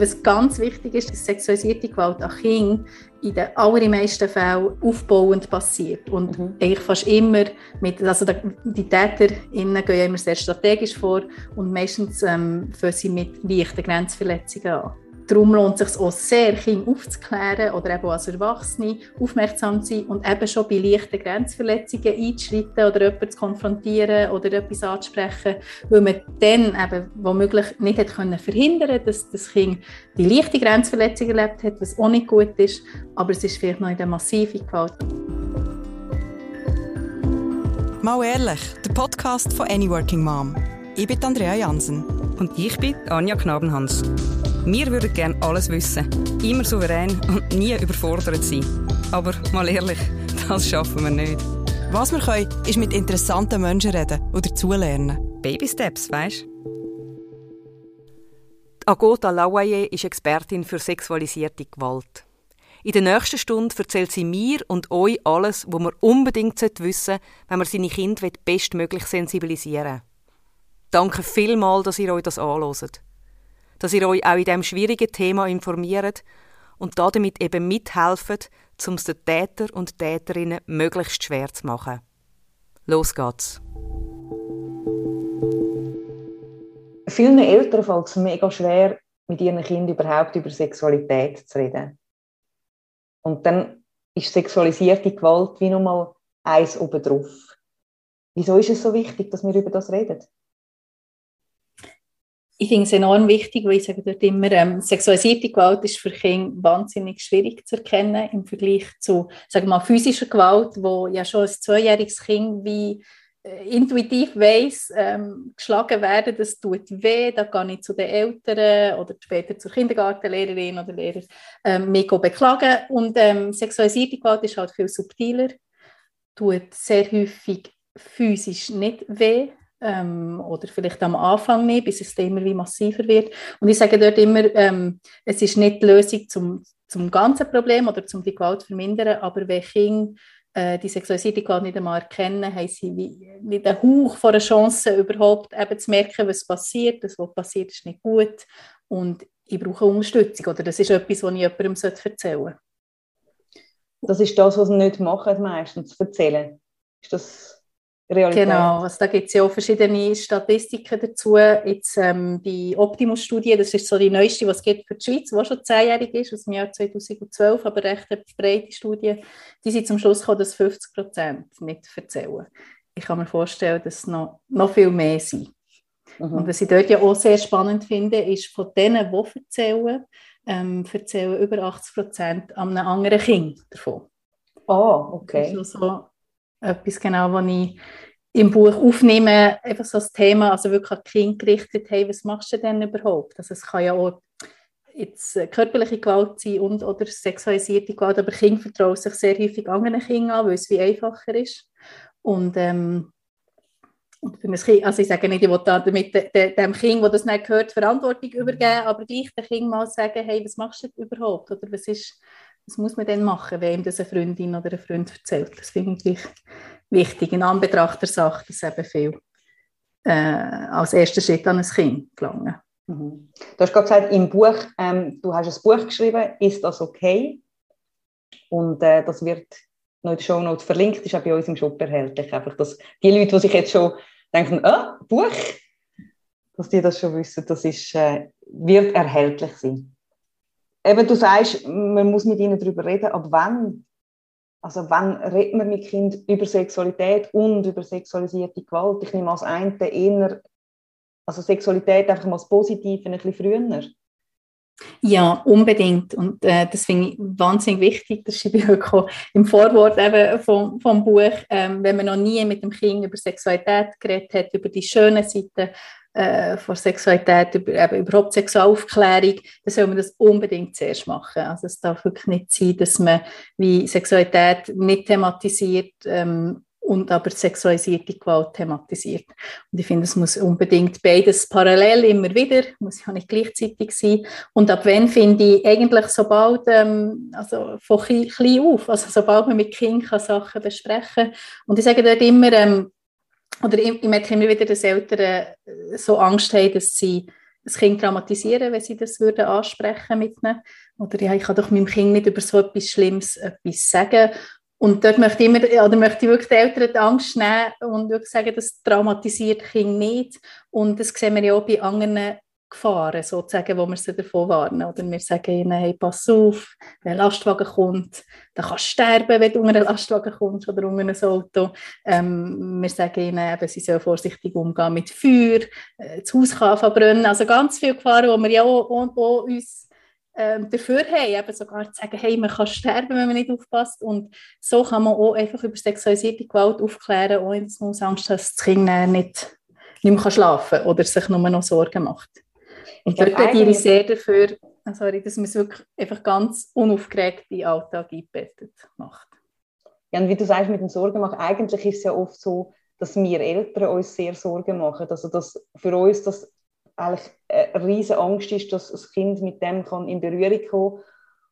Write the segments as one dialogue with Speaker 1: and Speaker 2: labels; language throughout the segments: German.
Speaker 1: Was ganz wichtig ist, ist sexualisierte Gewalt an Kindern in den allermeisten Fällen aufbauend passiert. Und mhm. eigentlich fast immer mit, also die TäterInnen gehen immer sehr strategisch vor und meistens ähm, fangen sie mit leichten Grenzverletzungen an. Darum lohnt es sich auch sehr, Kinder aufzuklären oder eben als Erwachsene aufmerksam zu sein und eben schon bei leichten Grenzverletzungen einzuschreiten oder jemanden zu konfrontieren oder etwas anzusprechen, weil man dann eben womöglich nicht hätte können verhindern dass das Kind die leichte Grenzverletzung erlebt hat, was auch nicht gut ist, aber es ist vielleicht noch in der massiven Gewalt.
Speaker 2: Mal ehrlich, der Podcast von Any Working Mom. Ich bin Andrea Jansen.
Speaker 3: Und ich bin Anja Knabenhans. Wir würden gerne alles wissen, immer souverän und nie überfordert sein. Aber mal ehrlich, das schaffen wir nicht.
Speaker 2: Was wir können, ist mit interessanten Menschen reden oder zulernen.
Speaker 3: Baby Steps, weißt
Speaker 4: Agota Lawaye ist Expertin für sexualisierte Gewalt. In der nächsten Stunde erzählt sie mir und euch alles, was man unbedingt wissen sollte, wenn man seine Kinder bestmöglich sensibilisieren will. Danke vielmals, dass ihr euch das anhört dass ihr euch auch in diesem schwierigen Thema informiert und damit eben mithelft, um es den Täter und Täterinnen möglichst schwer zu machen. Los geht's.
Speaker 5: Vielen Eltern fällt es mega schwer, mit ihren Kindern überhaupt über Sexualität zu reden. Und dann ist sexualisierte Gewalt wie nochmal eins obendrauf. Wieso ist es so wichtig, dass wir über das reden?
Speaker 1: Ich finde es enorm wichtig, weil ich sage dort immer, ähm, sexualisierte Gewalt ist für Kinder wahnsinnig schwierig zu erkennen im Vergleich zu, sagen mal, physischer Gewalt, wo ja schon ein zweijähriges Kind wie äh, intuitiv weiß, ähm, geschlagen werden, das tut weh, da gehe ich zu den Eltern oder später zur Kindergartenlehrerin oder Lehrer ähm, mich beklagen. Und ähm, sexualisierte Gewalt ist halt viel subtiler, tut sehr häufig physisch nicht weh, ähm, oder vielleicht am Anfang nicht, bis es immer wie massiver wird. Und ich sage dort immer, ähm, es ist nicht die Lösung zum, zum ganzen Problem oder zum die Gewalt vermindern, aber wenn Kinder äh, die Sexualität Gewalt nicht einmal erkennen, haben sie wie, nicht einen Hauch von einer Chance, überhaupt eben zu merken, was passiert. Das, was passiert, ist nicht gut und ich brauche Unterstützung oder das ist etwas, was ich jemandem erzählen sollte.
Speaker 5: Das ist das, was sie nicht machen, meistens erzählen. Ist das Realität.
Speaker 1: Genau, also da gibt es ja auch verschiedene Statistiken dazu. Jetzt ähm, die Optimus-Studie, das ist so die neueste, was es gibt für die Schweiz, die schon zehnjährig ist, aus dem Jahr 2012, aber recht eine breite Studie. Die sind zum Schluss gekommen, dass 50 Prozent nicht erzählen. Ich kann mir vorstellen, dass es noch, noch viel mehr sind. Mhm. Und was ich dort ja auch sehr spannend finde, ist, von denen, die erzählen, ähm, erzählen über 80 Prozent an einem anderen Kind davon.
Speaker 5: Oh, okay.
Speaker 1: Das ist so etwas genau, was ich im Buch aufnehme, einfach so das Thema, also wirklich an Kind gerichtet, hey, was machst du denn überhaupt? Also es kann ja auch jetzt körperliche Gewalt sein und oder sexualisierte Gewalt, aber Kinder vertrauen sich sehr häufig anderen Kindern an, weil es wie einfacher ist. Und, ähm, und für kind, also ich sage nicht, ich will da damit dem Kind, das das nicht gehört, Verantwortung übergeben, aber gleich dem Kind mal sagen, hey, was machst du überhaupt? Oder was ist, was muss man denn machen, wenn das eine Freundin oder ein Freund erzählt? Das finde ich wichtig, in Anbetracht der Sache, dass eben viel äh, als erster Schritt an ein Kind gelangen.
Speaker 5: Mhm. Du hast gerade gesagt, im Buch, ähm, du hast ein Buch geschrieben, ist das okay? Und äh, das wird noch in der Show Notes verlinkt, ist auch bei uns im Shop erhältlich. Einfach, dass die Leute, die sich jetzt schon denken, ah, Buch, dass die das schon wissen, das ist, äh, wird erhältlich sein eben, du sagst, man muss mit ihnen darüber reden, aber wann? Also wann redet man mit Kindern über Sexualität und über sexualisierte Gewalt? Ich nehme als eine eher, also Sexualität einfach mal als positiv ein bisschen früher.
Speaker 1: Ja, unbedingt. Und äh, das finde ich wahnsinnig wichtig. Das schreibe ich auch im Vorwort eben vom, vom Buch. Ähm, wenn man noch nie mit dem Kind über Sexualität geredet hat, über die schönen Seiten äh, von Sexualität, über, eben überhaupt Sexualaufklärung, dann soll man das unbedingt zuerst machen. Also es darf wirklich nicht sein, dass man wie Sexualität nicht thematisiert ähm, und aber sexualisierte Gewalt thematisiert. Und ich finde, es muss unbedingt beides parallel immer wieder, muss ja nicht gleichzeitig sein. Und ab wann finde ich eigentlich sobald, ähm, also von klein auf, also sobald man mit Kindern Sachen besprechen kann. Und ich sage dort immer, ähm, oder ich, ich merke immer wieder, dass Eltern äh, so Angst haben, dass sie Kind traumatisieren, wenn sie das würden ansprechen mit ihnen. Oder ja, ich kann doch meinem Kind nicht über so etwas Schlimmes etwas sagen. Und dort möchte ich, immer, oder möchte ich wirklich die Eltern die Angst nehmen und wirklich sagen, das traumatisiert Kind nicht. Und das sehen wir ja auch bei anderen Gefahren, sozusagen, wo wir sie davon warnen. Oder wir sagen ihnen, hey, pass auf, wenn ein Lastwagen kommt, dann kannst du sterben, wenn du unter einen Lastwagen kommst oder unter ein Auto. Ähm, wir sagen ihnen, eben, sie sollen vorsichtig umgehen mit Feuer, äh, das Haus kann verbrennen. Also ganz viele Gefahren, die wir ja auch, auch, auch uns ähm, dafür haben, eben sogar zu sagen, hey, man kann sterben, wenn man nicht aufpasst. Und so kann man auch einfach über sexualisierte Gewalt aufklären, ohne dass man Angst hat, dass das Kind nicht, nicht mehr schlafen kann oder sich nur noch Sorgen macht. Und dort plädiere ich sehr dafür, ah, sorry, dass man es wirklich einfach ganz unaufgeregt in den Alltag eingebettet macht.
Speaker 5: Ja, und wie du sagst, mit dem Sorgen machen, eigentlich ist es ja oft so, dass wir Eltern uns sehr Sorgen machen. Also dass für uns das eigentlich eine riesige Angst ist, dass das Kind mit dem kann in Berührung kommen kann.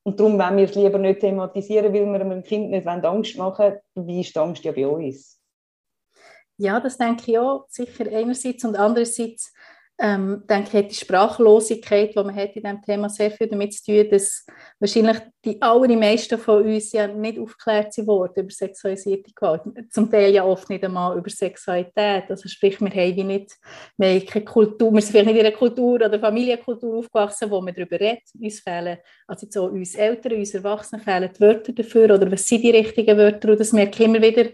Speaker 5: Und darum wollen wir es lieber nicht thematisieren, weil wir dem Kind nicht Angst machen wollen. Wie ist die Angst ja bei uns?
Speaker 1: Ja, das denke ich auch, sicher einerseits und andererseits ähm, denke hat die Sprachlosigkeit, die man hat in diesem Thema, sehr viel damit zu tun, dass wahrscheinlich die allermeisten von uns ja nicht aufgeklärt sind über sexualisierte Gewalt. Zum Teil ja oft nicht einmal über Sexualität. Also sprich, wir haben wie nicht, wir haben keine Kultur, wir sind vielleicht nicht in einer Kultur oder Familienkultur aufgewachsen, wo man darüber redet. Uns fehlen, also so uns Eltern, uns Erwachsenen fehlen die Wörter dafür oder was sind die richtigen Wörter und das merke ich immer wieder,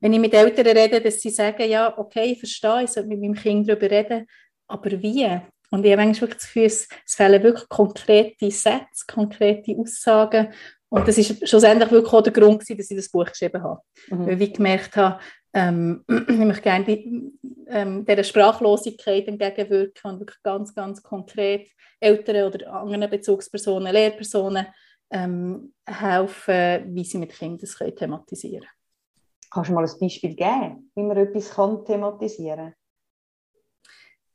Speaker 1: wenn ich mit Eltern rede, dass sie sagen, ja, okay, ich verstehe, ich sollte mit meinem Kind darüber reden, aber wie? Und ich habe manchmal wirklich das Gefühl, es, fehlen wirklich konkrete Sätze, konkrete Aussagen. Und das ist schlussendlich wirklich auch der Grund, dass ich das Buch geschrieben habe. Mhm. Weil ich gemerkt habe, ähm, ich möchte gerne die, ähm, dieser Sprachlosigkeit entgegenwirken und wirklich ganz, ganz konkret Eltern oder anderen Bezugspersonen, Lehrpersonen ähm, helfen, wie sie mit Kindern das können thematisieren können.
Speaker 5: Kannst du mal ein Beispiel geben, wie man etwas kann thematisieren kann?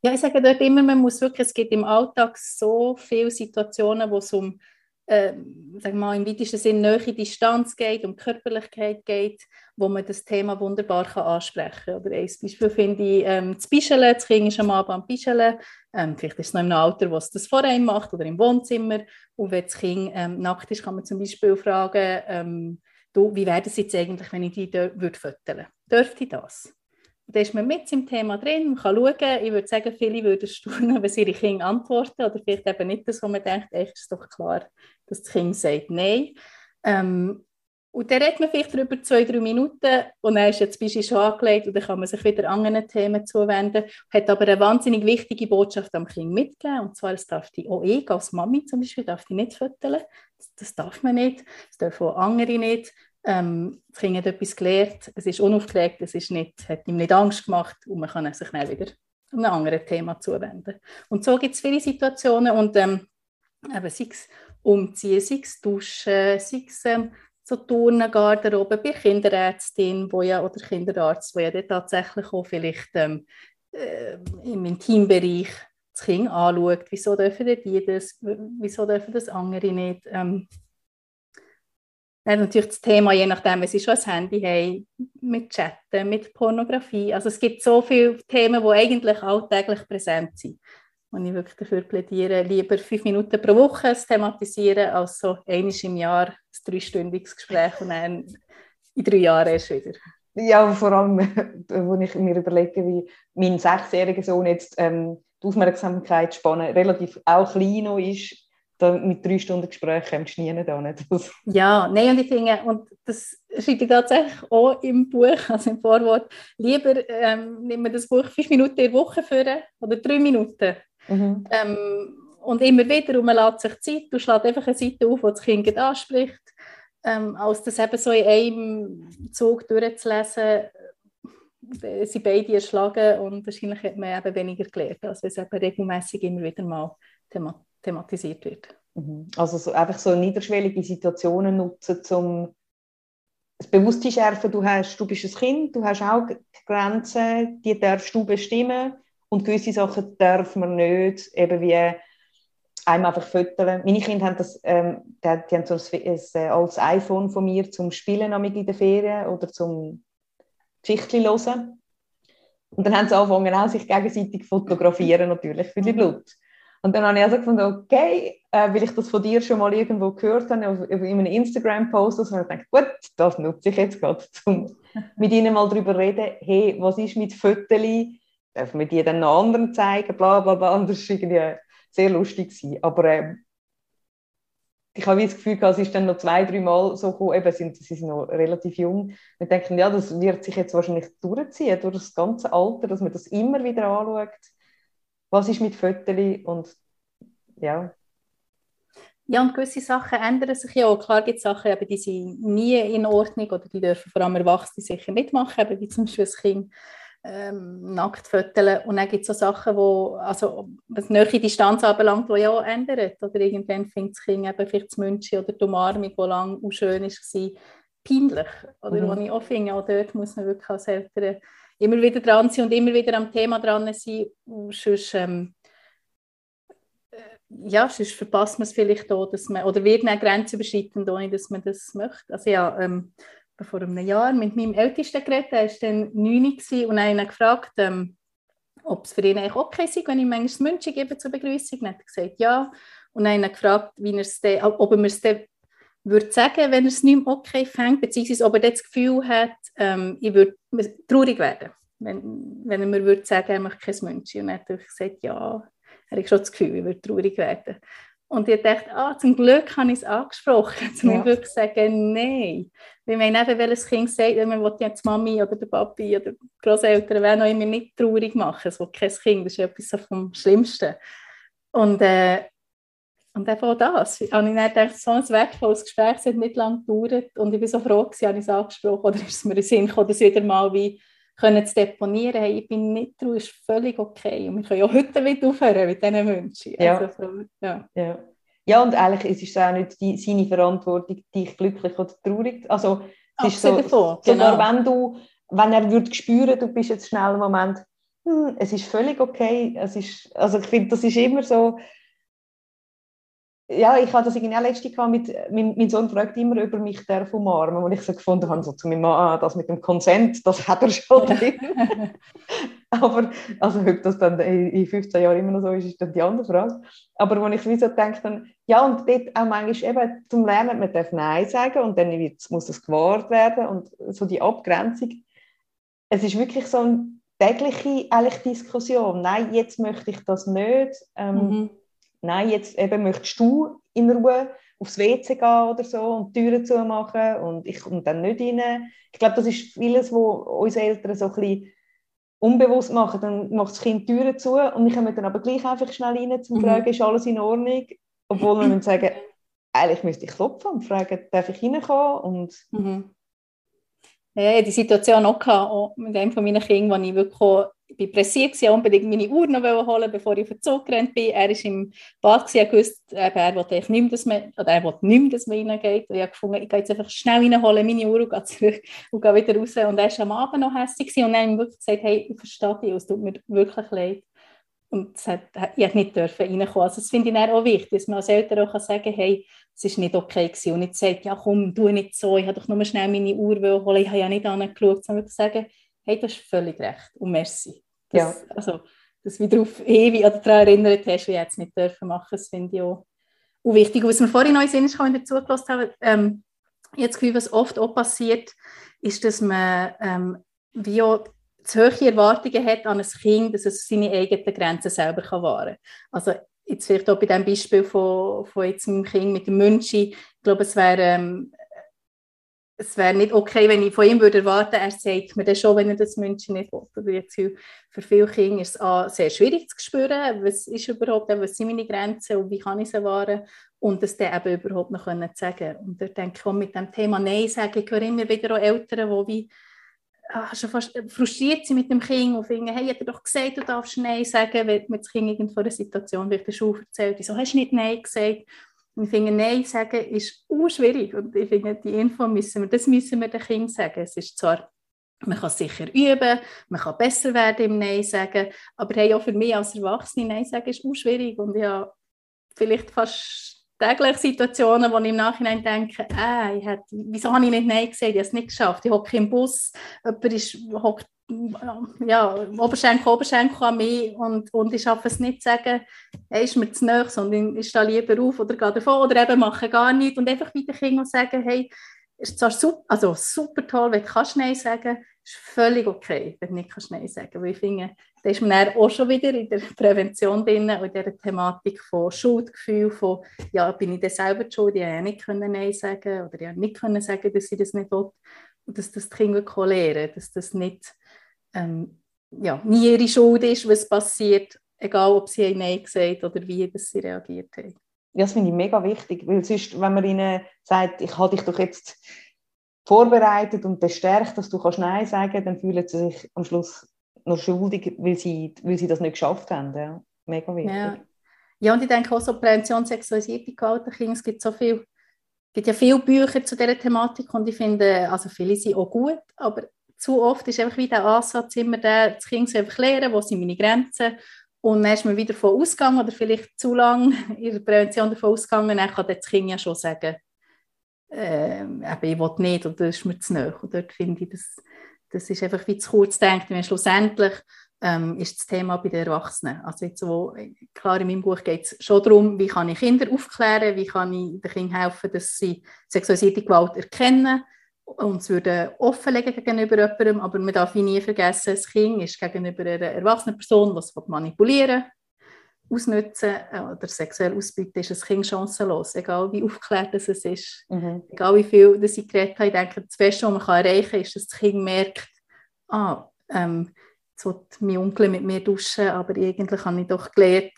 Speaker 1: Ja, ich sage dort immer, man muss wirklich, es gibt im Alltag so viele Situationen, wo es um, äh, sag mal, im weitesten Sinne neue Distanz geht, um Körperlichkeit geht, wo man das Thema wunderbar kann ansprechen kann. Oder ein Beispiel finde ich ähm, das Bischeln, das Kind ist am Abend am Bischeln, ähm, vielleicht ist es noch im Alter, wo es das vor einem macht oder im Wohnzimmer und wenn das Kind ähm, nackt ist, kann man zum Beispiel fragen, ähm, du, wie wäre das jetzt eigentlich, wenn ich die würde füttern? Dürfte ich das? Da ist man mit im Thema drin, man kann schauen. Ich würde sagen, viele würden staunen, wenn ihre Kinder antworten oder vielleicht eben nicht das, wo man denkt, echt ist doch klar, dass das Kind sagt Nein. Ähm, und dann redet man vielleicht darüber zwei, drei Minuten und dann ist jetzt Beispiel schon angelegt und dann kann man sich wieder anderen Themen zuwenden, hat aber eine wahnsinnig wichtige Botschaft am Kind mitgeben und zwar, es darf die auch ich als Mami zum Beispiel, darf die nicht füttern, das, das darf man nicht, das dürfen auch andere nicht ähm, das Kind hat etwas gelernt, es ist unaufgeregt, es ist nicht, hat ihm nicht Angst gemacht und man kann sich dann wieder einem anderen Thema zuwenden. Und so gibt es viele Situationen und ähm, eben, sei es umziehen, sei es duschen, sei es ähm, so Turnen, Garderobe, bei Kinderärztin wo ja, oder Kinderarzt, wo ja tatsächlich auch vielleicht ähm, äh, im Intimbereich das Kind anschaut, wieso dürfen die das, wieso dürfen das andere nicht. Ähm, dann natürlich das Thema, je nachdem, wenn sie schon ein Handy haben, mit Chatten, mit Pornografie. Also es gibt so viele Themen, die eigentlich alltäglich präsent sind. Und ich wirklich dafür plädiere, lieber fünf Minuten pro Woche zu thematisieren, als so einmal im Jahr ein dreistündiges Gespräch und dann in drei Jahren erst wieder.
Speaker 5: Ja, vor allem, wo ich mir überlege, wie mein sechsjähriger Sohn jetzt ähm, die Aufmerksamkeitsspanne relativ auch klein ist, da mit drei Stunden Gespräch kommst du nie da.
Speaker 1: Ja, nein, und ich finde, und das schreibe ich tatsächlich auch im Buch, also im Vorwort, lieber ähm, nehmen wir das Buch fünf Minuten in der Woche führen oder drei Minuten. Mhm. Ähm, und immer wieder, und man lässt sich Zeit, du schlägst einfach eine Seite auf, die das Kind anspricht, ähm, als das eben so in einem Zug durchzulesen, äh, sie beide erschlagen und wahrscheinlich hat man eben weniger gelernt, als wenn es eben regelmäßig immer wieder mal thematisiert thematisiert wird.
Speaker 5: Mhm. Also so, einfach so niederschwellige Situationen nutzen, um das Bewusstsein schärfen, du, hast, du bist ein Kind, du hast auch Grenzen, die darfst du bestimmen und gewisse Sachen darf man nicht, eben wie einem einfach füttern. Meine Kinder haben das, ähm, die, die haben so ein, ein, ein altes iPhone von mir zum Spielen in der Ferien oder zum Geschichten hören. Und dann haben sie angefangen, auch sich gegenseitig fotografieren, natürlich, für die mhm. Blut. Und dann habe ich also gefunden, okay, äh, weil ich das von dir schon mal irgendwo gehört habe, auf, in einem Instagram-Post, und ich gedacht, gut, das nutze ich jetzt gerade, um mit ihnen mal darüber reden, hey, was ist mit Fotos, dürfen wir die dann noch anderen zeigen, bla bla bla, und das war irgendwie sehr lustig. Gewesen. Aber äh, ich habe das Gefühl, es ist dann noch zwei, drei Mal so gekommen, eben, sind, sie sind noch relativ jung. Wir denken, ja, das wird sich jetzt wahrscheinlich durchziehen, durch das ganze Alter, dass man das immer wieder anschaut. Was ist mit Fotos und ja.
Speaker 1: Ja, und gewisse Sachen ändern sich ja auch. Klar gibt es Sachen, eben, die sind nie in Ordnung oder die dürfen vor allem Erwachsene sicher nicht machen, eben, wie zum Beispiel ein Kind ähm, nackt föteln. Und dann gibt es so Sachen, wo, also, was nähere Distanz anbelangt, die ja auch ändern. Oder irgendwann findet das Kind eben vielleicht das München oder die Umarmung, die lange auch schön war, peinlich. Oder mhm. wo ich auch finde, auch dort muss man wirklich als Eltern immer wieder dran sein und immer wieder am Thema dran sein. Sonst, ähm, äh, ja, sonst verpasst man es vielleicht auch, dass man, oder wird eine Grenze überschreiten, ohne dass man das möchte. Also ja, ähm, vor einem Jahr mit meinem Ältesten geredet, er war dann 9 und habe ihn gefragt, ähm, ob es für ihn eigentlich okay ist, wenn ich manchmal das München gebe zur Begrüßung. Dann hat er gesagt, ja. Und dann habe ihn gefragt, wie denn, ob er mir es dann würde sagen, wenn er es nicht mehr okay fängt, beziehungsweise ob er das Gefühl hat, ähm, ich würde traurig werden, wenn, wenn er mir würde sagen, er möchte kein München. Und dann hat er gesagt, ja, er hat schon das Gefühl, ich würde traurig werden. Und ich dachte, ah, zum Glück habe ich es angesprochen, zu ja. wirklich sagen, nein. Weil wenn eben welches Kind sagt, man will jetzt Mami oder der Papi oder die Großeltern, wer noch immer nicht traurig machen, es will kein Kind, das ist etwas vom Schlimmsten. Und, äh, und eben auch das. Und ich dann gedacht, so ein wertvolles Gespräch, es hat nicht lange gedauert und ich bin so froh habe ich es angesprochen oder ist es mir in Sinn gekommen, dass wieder mal wie können zu deponieren, hey, ich bin nicht traurig, ist völlig okay. Und wir können ja heute wieder aufhören mit diesen Wünschen.
Speaker 5: Ja. Also, ja. ja. ja, und eigentlich ist es auch nicht die, seine Verantwortung, dich glücklich oder traurig. Also, es ist so, davon, sogar genau. wenn du, wenn er würde spüren, du bist jetzt schnell im Moment, hm, es ist völlig okay. Es ist, also ich finde, das ist immer so, ja, ich hatte das irgendwie auch letzte mit, mein, mein Sohn fragt immer über mich darf umarmen, und ich so gefunden habe, so zu meinem Mann, ah, das mit dem Konsent, das hat er schon drin. Aber, also ob das dann in 15 Jahren immer noch so ist, ist dann die andere Frage. Aber wenn ich so denke, dann, ja, und dort auch manchmal eben zum Lernen, man darf Nein sagen und dann muss das gewahrt werden und so die Abgrenzung. Es ist wirklich so eine tägliche eigentlich Diskussion. Nein, jetzt möchte ich das nicht. Ähm, mhm nein, jetzt eben möchtest du in Ruhe aufs WC gehen oder so und die Türen zumachen und ich komme dann nicht rein. Ich glaube, das ist vieles, was unsere Eltern so ein bisschen unbewusst machen. Dann macht das Kind die Türen zu und wir kommen dann aber gleich einfach schnell rein, um zu mhm. fragen, ist alles in Ordnung? Obwohl wir sagen, eigentlich müsste ich klopfen und fragen, darf ich reinkommen? Und
Speaker 1: mhm. Ja, die Situation auch, gehabt, auch mit einem von meinen Kindern, wo ich wirklich ich bin pressiert, ich unbedingt meine Uhr noch holen, bevor ich auf den Zug gerannt bin. Er war im Bad, er wusste, er wollte nicht mehr, dass man, oder er wollte nicht mehr, dass man reingeht. Und ich habe gefunden, ich gehe jetzt einfach schnell reinholen, meine Uhr und gehe zurück und gehe wieder raus. Und er war am Abend noch hässlich und dann habe ich wirklich gesagt, hey, ich verstehe dich, es tut mir wirklich leid. Und es hat, ich hätte nicht dürfen reinkommen. Also das finde ich auch wichtig, dass man als Eltern auch sagen kann, hey, es war nicht okay gewesen. Und nicht sagt, ja komm, tu nicht so, ich habe doch nur schnell meine Uhr holen, ich habe ja nicht angeschaut, sondern sagen, hey, du hast völlig recht und merci. Das, ja. Also, dass du wieder auf ewig oder daran erinnert hast, wie ich jetzt nicht dürfen machen, das finde ich auch, auch wichtig. was mir vorhin neu Sinn ist, wenn ich zugelassen habe, ähm, jetzt Gefühl, was oft auch passiert, ist, dass man ähm, wie auch zu hohe Erwartungen hat an ein Kind, dass es seine eigenen Grenzen selber kann wahren kann. Also jetzt vielleicht auch bei dem Beispiel von, von jetzt meinem Kind mit dem Münchi, ich glaube, es wäre ähm, es wäre nicht okay, wenn ich von ihm würde erwarten, er sagt mir das schon, wenn er das München nicht will. jetzt für viele Kinder ist es A, sehr schwierig zu spüren, was ist überhaupt, was sind meine Grenzen und wie kann ich sie wahren und das dann eben überhaupt noch können sagen Und da denke ich auch mit dem Thema Nein sagen, ich höre immer wieder auch Eltern, die wie ah, schon fast frustriert sind mit dem Kind und finden, hey, hat er doch gesagt, du darfst Nein sagen, wenn mir das Kind irgendwo eine Situation wird der Schule erzählt, wieso hast du nicht Nein gesagt? Und ich finde, Nein sagen ist schwierig. Und ich finde, die Info müssen wir, das müssen wir den Kindern sagen. Es ist zwar, man kann sicher üben, man kann besser werden im Nein sagen, aber hey, auch für mich als Erwachsene Nein sagen ist schwierig. Und ja, vielleicht fast täglich Situationen, wo ich im Nachhinein denke, äh, ich hätte, wieso habe ich nicht Nein gesagt, ich habe es nicht geschafft. Ich hocke im Bus, jemand ist, hockt ja, Oberschenkel, Oberschenkel an mich und, und ich schaffe es nicht zu sagen, hey, ist mir zu nahe, sondern ich stehe lieber auf oder gehe davon oder eben mache gar nichts und einfach wieder Kinder sagen, hey, ist zwar super, also super toll, wenn du kannst Nein sagen ist völlig okay, wenn du nicht kannst Nein sagen Weil ich finde, da ist man auch schon wieder in der Prävention drin und in der Thematik von Schuldgefühl, von ja, bin ich denn selber schuld, ich habe nicht können Nein sagen oder ich habe nicht können sagen, dass ich das nicht will. Und dass das die Kinder lernen dass das nicht ähm, ja, nie ihre Schuld ist, was passiert, egal ob sie Nein gesagt oder wie dass sie reagiert haben.
Speaker 5: Ja, das finde ich mega wichtig, weil sonst, wenn man ihnen sagt, ich habe dich doch jetzt vorbereitet und bestärkt, dass du kannst Nein sagen kannst, dann fühlen sie sich am Schluss noch schuldig, weil sie, weil sie das nicht geschafft haben. Ja. Mega wichtig.
Speaker 1: Ja. ja, und ich denke auch so Prävention sexualisierte Gewalt es gibt so viel, gibt ja viele Bücher zu dieser Thematik und ich finde, also viele sind auch gut, aber zu oft ist einfach wieder der Ansatz immer der, das Kind soll einfach lernen, wo sind meine Grenzen und dann ist man wieder davon ausgegangen oder vielleicht zu lange in der Prävention davon ausgegangen, dann kann das Kind ja schon sagen, äh, ich will nicht oder das ist mir zu nahe. Und dort finde ich, das, das ist einfach wie zu kurz denkt, weil schlussendlich ähm, ist das Thema bei den Erwachsenen. Also jetzt wo, klar, in meinem Buch geht es schon darum, wie kann ich Kinder aufklären, wie kann ich den Kindern helfen, dass sie sexualisierte Gewalt erkennen und es würde offenlegen gegenüber jemandem, aber man darf nie vergessen, das Kind ist gegenüber einer erwachsenen Person, die es manipulieren ausnutzen äh, oder sexuell ausbeuten, ist ein Kind chancenlos, egal wie aufgeklärt es ist, mhm. egal wie viel das ich geredet habe. Ich denke, das Beste, was man erreichen kann, ist, dass das Kind merkt, ah, ähm, jetzt will mein Onkel mit mir duschen, aber eigentlich habe ich doch gelernt,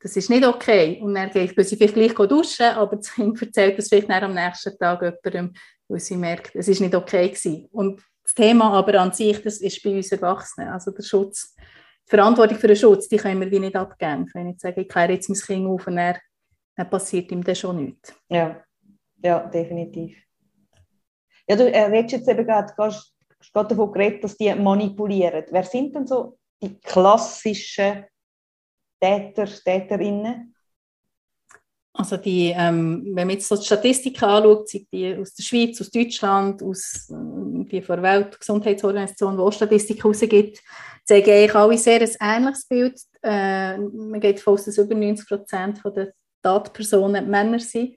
Speaker 1: das ist nicht okay. Und dann geht sie vielleicht gleich duschen, aber das Kind erzählt das vielleicht am nächsten Tag jemandem, weil sie merkt, es ist nicht okay gewesen. Und das Thema aber an sich, das ist bei uns Erwachsenen, also der Schutz die Verantwortung für den Schutz, die können wir wie nicht abgeben. Wenn ich sage, ich kläre jetzt mein Kind auf und er, dann passiert ihm dann schon nichts.
Speaker 5: Ja, ja definitiv. Ja, du äh, jetzt eben gerade, hast gerade davon geredet, dass die manipulieren. Wer sind denn so die klassischen Täter, Täterinnen?
Speaker 1: Also die, ähm, wenn man jetzt so die Statistiken anschaut, sind die aus der Schweiz, aus Deutschland, aus äh, die von der Weltgesundheitsorganisation, die auch Statistiken rausgibt, zeigen eigentlich alle sehr ein ähnliches Bild. Äh, man geht davon aus, dass über 90 Prozent der Tatpersonen Männer sind.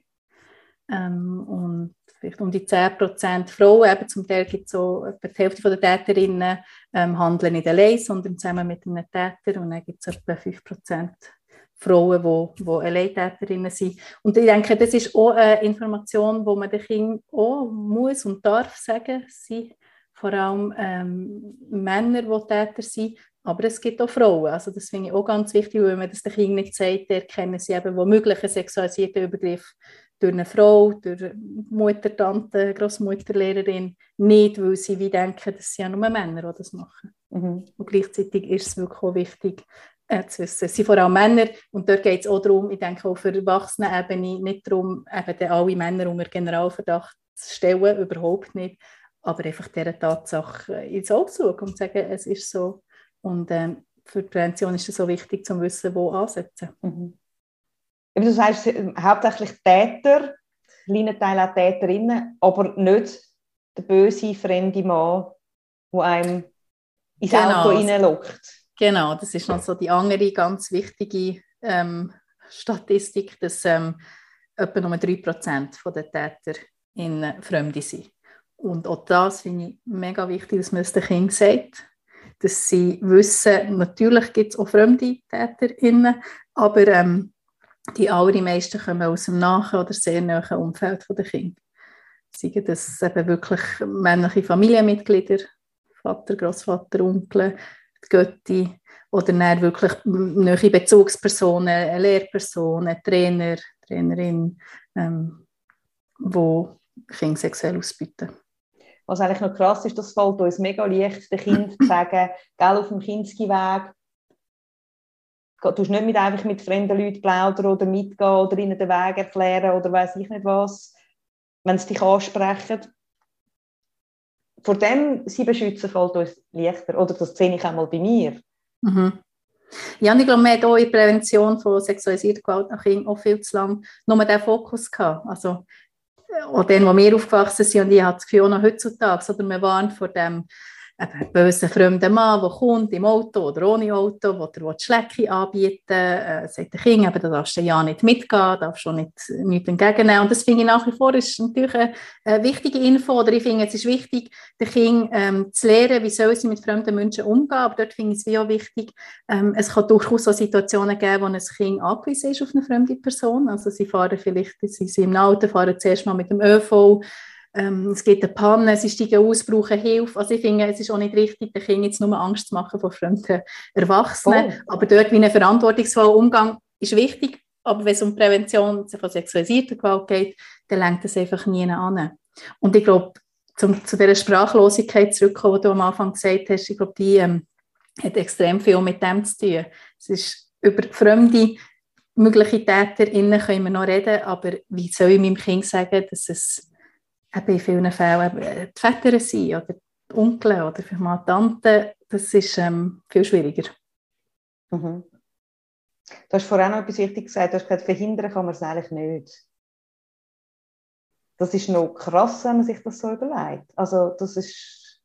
Speaker 1: Ähm, und vielleicht um die 10 Prozent Frauen. Eben zum Teil gibt es so etwa die Hälfte der Täterinnen ähm, handeln nicht allein, sondern zusammen mit einem Täter. Und dann gibt es etwa 5 Prozent Frauen, die, die Alleintäterinnen sind. Und ich denke, das ist auch eine Information, die man den Kindern auch muss und darf sagen, sie vor allem ähm, Männer, die Täter sind, aber es gibt auch Frauen. Also das finde ich auch ganz wichtig, weil man das den Kindern nicht sagt, erkennen sie eben womöglich einen sexualisierten Übergriff durch eine Frau, durch Mutter, Tante, Großmutterlehrerin, nicht, weil sie wie denken, dass sie ja nur Männer, die das machen. Mhm. Und gleichzeitig ist es wirklich auch wichtig, äh, zu wissen. Es sind vor allem Männer und dort geht es auch darum, ich denke auf der Erwachsenenebene, nicht darum, eben alle Männer unter Generalverdacht zu stellen, überhaupt nicht, aber einfach dieser Tatsache ins Auge zu schauen und zu sagen, es ist so. Und ähm, für die Prävention ist es so wichtig, zu wissen, wo ansetzen. Mhm.
Speaker 5: Du sagst hauptsächlich Täter, kleiner Teil auch Täterinnen, aber nicht der böse, fremde Mann, der einem ins genau. Auto hineinlockt.
Speaker 1: Genau, das ist noch so die andere ganz wichtige ähm, Statistik, dass ähm, etwa nur 3% der Täter in Fremde sind. Und auch das finde ich mega wichtig, dass man es den Kindern sagt, dass sie wissen, natürlich gibt es auch fremde TäterInnen, aber ähm, die allermeisten kommen aus dem nahen oder sehr nahen Umfeld der Kinder. Sagen das eben wirklich männliche Familienmitglieder, Vater, Großvater, Onkel, Götti oder dann wirklich neue Bezugspersonen, eine Lehrperson, ein Trainer, Trainerin, ähm, Kinder sexuell ausbieten.
Speaker 5: Was eigentlich noch krass ist, das fällt uns mega leicht, den Kindern zu sagen, gell, auf dem Kinski-Weg, du musst nicht mit, einfach mit fremden Leuten plaudern oder mitgehen oder ihnen den Weg erklären oder weiß ich nicht was, wenn sie dich ansprechen. Vor dem sie beschützen fällt uns leichter. Oder das sehe ich auch mal bei mir.
Speaker 1: Mhm. Ja, ich glaube, wir haben auch in der Prävention von sexualisierter Gewalt nach Kindern auch viel zu lange nur den Fokus gehabt. Also auch dann, wo wir aufgewachsen sind, und ich habe das Gefühl, auch noch heutzutage, oder wir waren vor dem eben bösen fremden Mann, der kommt im Auto oder ohne Auto, der dir Schlecki anbieten äh, sagt der Kind, eben, da darfst du ja nicht mitgehen, darfst schon nicht, nicht entgegennehmen. Und das finde ich nach wie vor ist natürlich eine, wichtige Info, oder ich finde, es ist wichtig, den Kind ähm, zu lernen, wie soll sie mit fremden Menschen umgehen, aber dort finde ich es wie auch wichtig, ähm, es kann durchaus so Situationen geben, wo ein Kind angewiesen ist auf eine fremde Person, also sie fahren vielleicht, sie sind im Auto, fahren zuerst mal mit dem ÖV, ähm, es gibt eine Panne, sie steigen aus, brauchen Hilfe. Also ich finde, es ist auch nicht richtig, den Kindern jetzt nur Angst zu machen vor fremden Erwachsenen. Oh. Aber dort wie ein verantwortungsvoller Umgang ist wichtig. Aber wenn es um Prävention von sexualisierter Gewalt geht, dann lenkt das einfach nie an. Und ich glaube, zum, zu dieser Sprachlosigkeit zurückkommen, die du am Anfang gesagt hast, ich glaube, die ähm, hat extrem viel mit dem zu tun. Es ist über fremde mögliche TäterInnen können wir noch reden, aber wie soll ich meinem Kind sagen, dass es eben in vielen Fällen äh, die Väter sind oder die Onkel oder vielleicht mal die Tante, das ist ähm, viel schwieriger.
Speaker 5: Mhm. Du hast vorhin noch etwas wichtig gesagt, du hast gesagt, verhindern kann man es eigentlich nicht. Das ist noch krass, wenn man sich das so überlegt. Also das ist...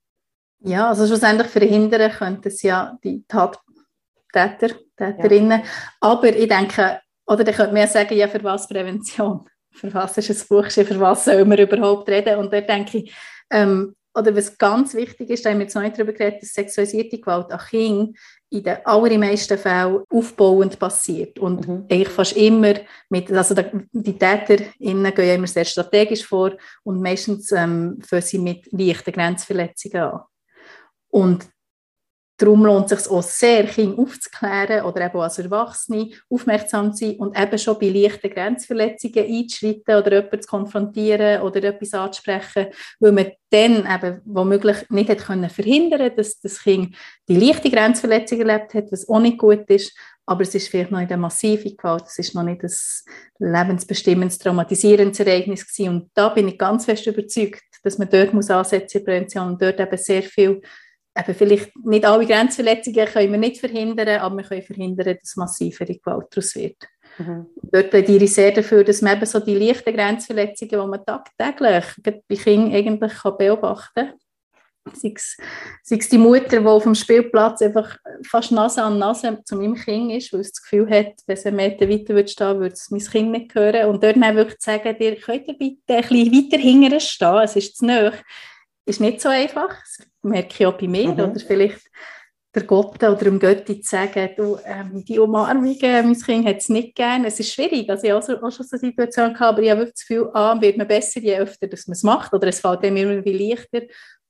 Speaker 1: Ja, also schlussendlich verhindern könnten es ja die Täter, Täterinnen. Ja. Aber ich denke, oder dann könnte man ja sagen, ja, für was Prävention? Für was ist ein Buch, für was soll man überhaupt reden? Und da denke ich, ähm, oder was ganz wichtig ist, da haben wir jetzt noch nicht darüber geredet, dass sexualisierte Gewalt an Kindern in den allermeisten Fällen aufbauend passiert. Und mhm. eigentlich fast immer mit, also die TäterInnen gehen ja immer sehr strategisch vor und meistens ähm, fangen sie mit leichten Grenzverletzungen an. Und Darum lohnt es sich auch sehr, Kinder aufzuklären oder eben als Erwachsene aufmerksam zu sein und eben schon bei leichten Grenzverletzungen einzuschreiten oder jemanden zu konfrontieren oder etwas anzusprechen, weil man dann eben womöglich nicht hat können verhindern dass das Kind die leichte Grenzverletzung erlebt hat, was auch nicht gut ist, aber es ist vielleicht noch nicht eine massive Gewalt, es ist noch nicht ein lebensbestimmendes, traumatisierendes Ereignis gewesen. und da bin ich ganz fest überzeugt, dass man dort muss ansetzen in Prävention und dort eben sehr viel eben vielleicht nicht alle Grenzverletzungen können wir nicht verhindern, aber wir können verhindern, dass massivere Gewalt daraus wird. Mhm. Dort plädiere ich sehr dafür, dass man eben so die leichten Grenzverletzungen, die man tagtäglich bei Kindern eigentlich kann beobachten kann, sei es, sei es die Mutter, die auf dem Spielplatz einfach fast Nase an Nase zu meinem Kind ist, weil sie das Gefühl hat, wenn sie einen Meter weiter würde stehen würde es mein Kind nicht hören. Und dort dann wirklich zu sagen, ihr könnt bitte ein bisschen weiter hinterher stehen, es ist zu nahe ist nicht so einfach. Das merke ich auch bei mir. Mhm. Oder vielleicht der Gott oder dem Götti zu sagen, du, ähm, die Umarmung, äh, mein Kind hat es nicht gern. Es ist schwierig. Also ich habe auch, schon so eine Situation gehabt, aber ich habe wirklich das Gefühl, ah, wird man besser, je öfter dass man es macht. Oder es fällt einem irgendwie leichter.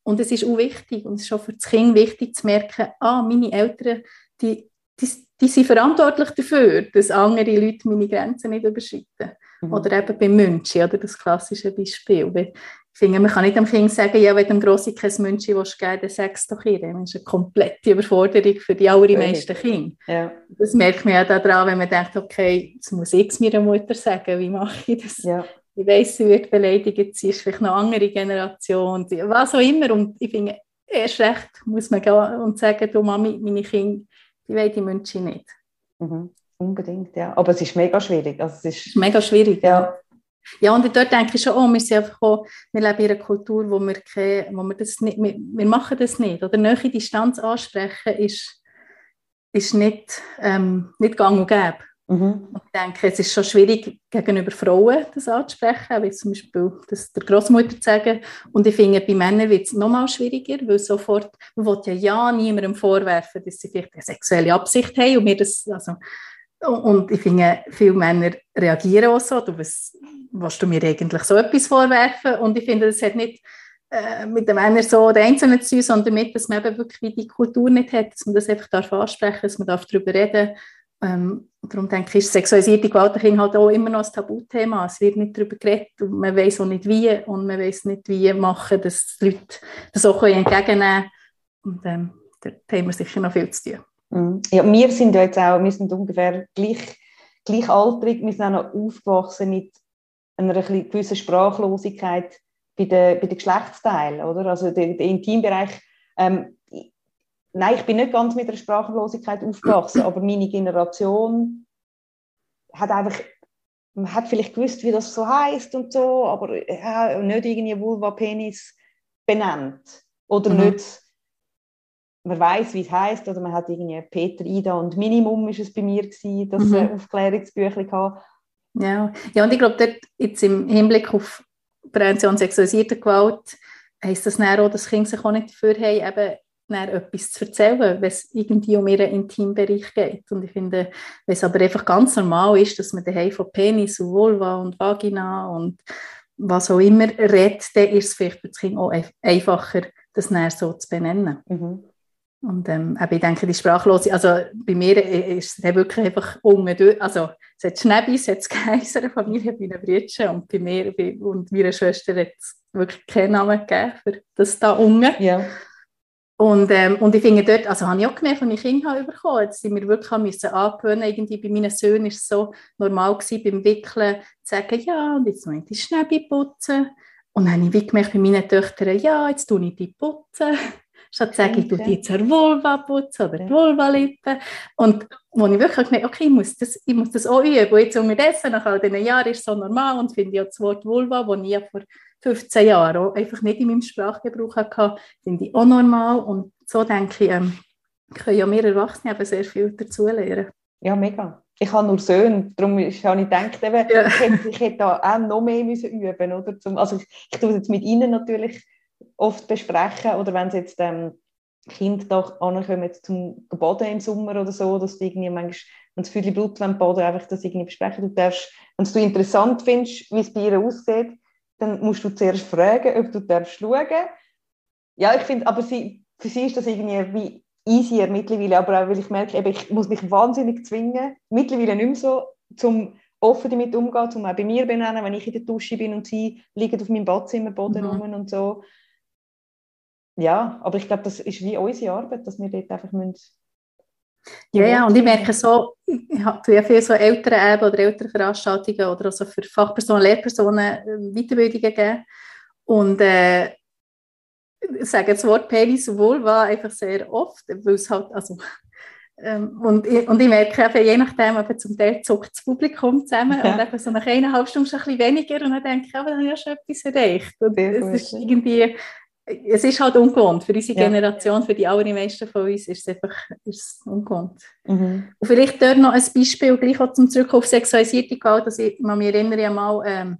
Speaker 1: Und es ist auch wichtig. Und es ist auch für das Kind wichtig zu merken, ah, meine Eltern, die, die, die sind verantwortlich dafür, dass andere Leute meine Grenzen nicht überschreiten. Mhm. Oder eben beim München, oder das klassische Beispiel. Ich finde, man kann nicht dem Kind sagen, ja, wenn du dem Grossi kein willst geben, dann sag es doch ihr. Das ist eine komplette Überforderung für die allermeisten Kinder. Ja. Das merkt man ja daran, wenn man denkt, okay, jetzt muss ich es meiner Mutter sagen, wie mache ich das? Ja. Ich weiss, sie wird beleidigt, sie ist vielleicht eine andere Generation, was auch immer. Und ich finde, erst recht muss man gehen und sagen, du Mami, meine Kinder, die wollen die München nicht.
Speaker 5: Mhm. Unbedingt, ja. Aber es ist mega schwierig. Also es ist,
Speaker 1: mega schwierig, ja. Ja, und dort denke ich schon, oh, wir, sind einfach auch, wir leben in einer Kultur, wo wir, keine, wo wir das nicht, wir, wir machen das nicht. Oder nahe Distanz ansprechen ist, ist nicht, ähm, nicht gang und gäbe. Mhm. Und ich denke, es ist schon schwierig, gegenüber Frauen das anzusprechen, wie zum Beispiel das der Großmutter zu sagen. Und ich finde, bei Männern wird es noch mal schwieriger, weil sofort, man will ja, ja niemandem vorwerfen, dass sie vielleicht eine sexuelle Absicht haben und mir das, also, und ich finde, viele Männer reagieren auch so, du, was, willst du mir eigentlich so etwas vorwerfen? Und ich finde, das hat nicht äh, mit den Männern so der Einzelnen zu tun, sondern damit, dass man eben wirklich die Kultur nicht hat, dass man das einfach darf ansprechen dass man darf darüber reden ähm, Darum denke ich, ist sexualisierte Gewalt halt auch immer noch ein Tabuthema. Es wird nicht darüber geredet und man weiß auch nicht wie und man weiß nicht, wie machen, dass die Leute das auch entgegennehmen können. Und ähm, da haben wir sicher noch viel zu tun.
Speaker 5: Mhm. Ja, wir sind jetzt auch, wir sind ungefähr gleich, gleichaltrig, wir sind auch noch aufgewachsen mit einer gewissen Sprachlosigkeit bei den, bei den Geschlechtsteilen, oder? Also der, der Intimbereich. Ähm, nein, ich bin nicht ganz mit der Sprachlosigkeit aufgewachsen, aber meine Generation hat einfach, man hat vielleicht gewusst, wie das so heißt und so, aber ja, nicht irgendwie Vulva, Penis benannt oder mhm. nicht man weiß, wie es heißt, oder man hat irgendwie Peter, Ida und Minimum ist es bei mir gewesen, das mhm. Aufklärungsbüchlein gehabt.
Speaker 1: Ja. ja, und ich glaube, dort jetzt im Hinblick auf Prävention sexualisierter Gewalt heisst das dann auch, dass Kinder sich auch nicht dafür haben, eben etwas zu erzählen, wenn es irgendwie um ihren Intimbereich geht. Und ich finde, wenn es aber einfach ganz normal ist, dass man daheim von Penis und Vulva und Vagina und was auch immer redet, dann ist es vielleicht für das Kind auch einfacher, das näher so zu benennen. Mhm. Und ähm, ich denke, die Sprachlose, also bei mir ist es wirklich einfach unten also es hat Schnäbis, es hat Geiser, Familie bei den Brüdern und bei mir und meiner Schwester hat es wirklich keinen Namen gegeben für das da unten. Ja. Und, ähm, und ich finde dort, also habe ich auch gemerkt, als ich Kinder bekommen jetzt sind wir wirklich müssen angewöhnen, irgendwie bei meinen Söhnen war es so normal gewesen, beim Wickeln zu sagen, ja, und jetzt muss ich die Schnäbi putzen. Und dann habe ich gemerkt bei meinen Töchtern, ja, jetzt tue ich die putzen. Statt zu sagen, ich tue die zur Vulva putzen oder die Vulva-Lippen. Und wo ich wirklich gemerkt okay, ich muss, das, ich muss das auch üben. Und jetzt unterdessen, nach all diesen Jahren, ist es so normal und finde ich auch das Wort Vulva, das ich ja vor 15 Jahren auch einfach nicht in meinem Sprachgebrauch hatte, finde ich auch normal. Und so denke ich, ähm, können ja wir Erwachsene eben sehr viel dazulernen.
Speaker 5: Ja, mega. Ich habe nur Söhne, darum habe ich gedacht, eben, ja. ich, hätte, ich hätte da auch noch mehr müssen üben oder zum, Also ich, ich tue es jetzt mit ihnen natürlich oft besprechen oder wenn sie jetzt ähm, Kinder da ankommen zum Baden im Sommer oder so, dass die irgendwie manchmal, wenn es viel Blut wenn baden, einfach das irgendwie besprechen. Du darfst, wenn du interessant findest, wie es bei ihr aussieht, dann musst du zuerst fragen, ob du darfst schauen. Ja, ich finde, aber sie, für sie ist das irgendwie wie easier mittlerweile, aber auch weil ich merke, eben, ich muss mich wahnsinnig zwingen, mittlerweile nicht mehr so, zum offen damit umgehen, zum auch bei mir benennen, wenn ich in der Dusche bin und sie liegen auf meinem Badzimmerboden mhm. rum und so. Ja, aber ich glaube, das ist wie unsere Arbeit, dass wir dort einfach müssen
Speaker 1: ja, ja, und ich merke so, ich habe ja viele so ältere Eben oder ältere Veranstaltungen oder also für Fachpersonen, Lehrpersonen äh, Weiterbildungen gegeben. Und äh, ich sage das Wort Penis und Vulva einfach sehr oft, weil es halt, also, ähm, und, ich, und ich merke eben, je nachdem, eben zum Teil zuckt das Publikum zusammen ja. und eben so nach eineinhalb Stunden ein bisschen weniger und dann denke ich, aber dann habe ich ja schon etwas erreicht. Und es ist irgendwie es ist halt ungewohnt. Für unsere ja. Generation, für die allermeisten von uns, ist es einfach ist es ungewohnt. Mhm. Und vielleicht dort noch ein Beispiel, gleich auch zum Zurück auf sexualisierte Gewalt. dass ich mich erinnere ja mal ähm,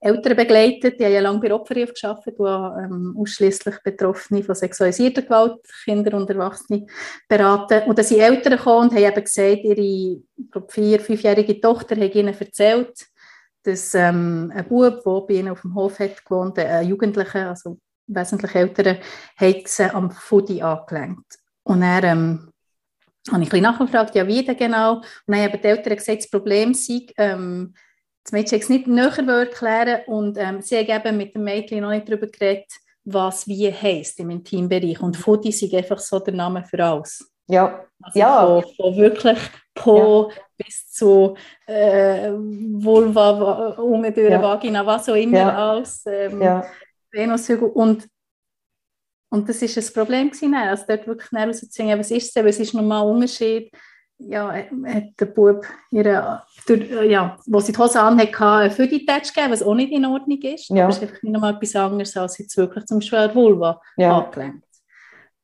Speaker 1: Eltern begleitet, die haben ja lange bei Opferhilfe gearbeitet, die ähm, ausschließlich Betroffene von sexualisierter Gewalt, Kinder und Erwachsene beraten. Und dann sind Eltern gekommen und haben eben gesagt, ihre glaub, vier-, fünfjährige Tochter hat ihnen erzählt, dass ähm, ein Bub, der bei ihnen auf dem Hof hat gewohnt, ein Jugendlicher, also wesentlich Älteren, haben sie am Fudi angelenkt. Und er ähm, habe ich ein nachgefragt, ja wie denn genau? Und dann haben die Eltern gesagt, das Problem sei, ähm, das Mädchen es nicht näher erklären und ähm, sie haben eben mit dem Mädchen noch nicht darüber geredet, was wie heisst im Intimbereich. Und Fudi ist einfach so der Name für alles.
Speaker 5: Ja,
Speaker 1: also
Speaker 5: ja.
Speaker 1: Von, von wirklich Po ja. bis zu äh, Vulva, unten durch ja. Vagina, was auch immer ja. als ähm, ja. Venushügel. Und, und das war ein Problem gewesen, also dort wirklich herauszufinden, was ist es, was ist nochmal ein Unterschied. Ja, hat der Bub ihre, durch, ja, wo sie die Hose an hatte, für die Touch gegeben, was auch nicht in Ordnung ist. Ja. Aber es ist einfach nicht nochmal etwas anderes, als jetzt wirklich zum Beispiel Vulva ja. angelenkt.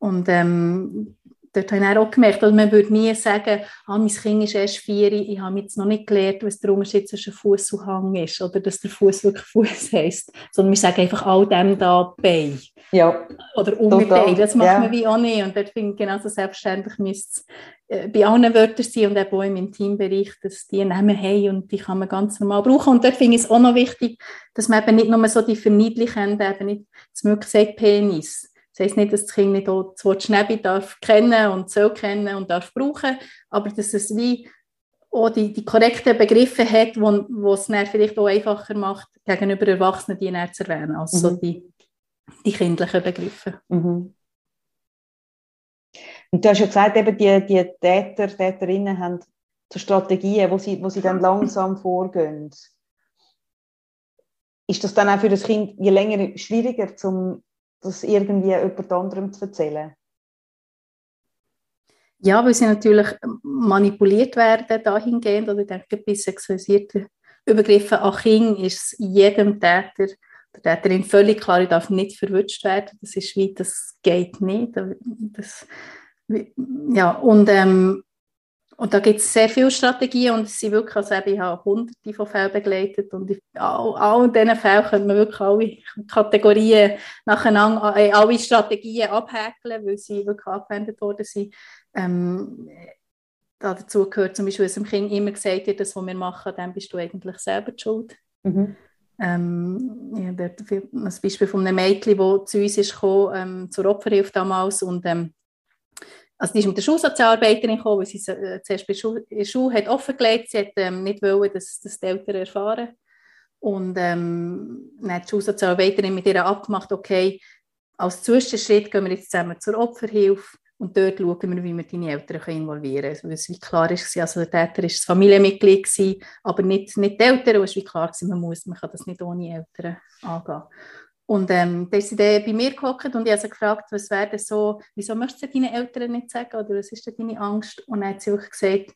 Speaker 1: Und ähm, dort habe ich auch gemerkt, also man würde nie sagen, ah, mein Kind ist erst vier, ich habe jetzt noch nicht gelernt, was der Unterschied zwischen Fuß und Hang ist oder dass der Fuß wirklich Fuß heisst, sondern wir sagen einfach all dem da bei.
Speaker 5: Ja.
Speaker 1: Oder Umbein, das macht ja. man wie auch nicht und dort finde ich genauso selbstverständlich müsste es äh, bei allen Wörtern sein und eben auch im Teambereich, dass die Namen haben und die kann man ganz normal brauchen und dort finde ich es auch noch wichtig, dass man eben nicht nur so die verniedlichen, eben nicht Beispiel sagt Penis, das heisst nicht, dass das Kind nicht auch das Wort Schnäbi darf kennen und soll kennen und darf brauchen, aber dass es wie auch die, die korrekten Begriffe hat, wo, wo es dann vielleicht auch einfacher macht, gegenüber Erwachsenen die dann zu erwähnen, als mhm. so die, die kindlichen Begriffe.
Speaker 5: Mhm. Und du hast ja gesagt, eben die, die Täter, Täterinnen haben so Strategien, wo sie, wo sie dann langsam vorgehen. Ist das dann auch für das Kind je länger schwieriger, zum das irgendwie jemand anderem zu erzählen?
Speaker 1: Ja, weil sie natürlich manipuliert werden dahingehend, oder ich denke, bei sexualisierten Übergriffen an Kindern ist es jedem Täter der Täterin völlig klar, ich darf nicht verwünscht werden. Das ist wie, das geht nicht. Das, ja, und, ähm, und da gibt es sehr viele Strategien und es sind wirklich, also ich habe hunderte von Fällen begleitet und in all, all diesen Fällen können wir wirklich alle Kategorien nacheinander, äh, alle Strategien abhäkeln, weil sie wirklich angewendet worden sind. Ähm, dazu gehört zum Beispiel, dass dem Kind immer gesagt wird, das, was wir machen, dann bist du eigentlich selber die schuld. Mhm. Ähm, ja, dort ein Beispiel von einem Mädchen, das zu uns ist gekommen, ähm, zur Opferhilfe damals und ähm, also die ist mit der Schulsozialarbeiterin gekommen, weil sie äh, zuerst bei Schule, in der Schule hat offengelegt, sie hat ähm, nicht wollen, dass, dass die Eltern erfahren. Und ähm, dann hat die Schulsozialarbeiterin mit ihr abgemacht, okay, als Zwischenschritt gehen wir jetzt zusammen zur Opferhilfe und dort schauen wir, wie wir deine Eltern involvieren können. Also, wie klar ist, also der Täter war das Familienmitglied, gewesen, aber nicht, nicht die Eltern. Und es war klar, gewesen, man, muss, man kann das nicht ohne Eltern angehen. Und ähm, da ist sie dann bei mir gehockt und ich habe sie gefragt, was wäre denn so, wieso möchtest du deinen Eltern nicht sagen oder was ist denn deine Angst? Und dann hat sie auch gesagt,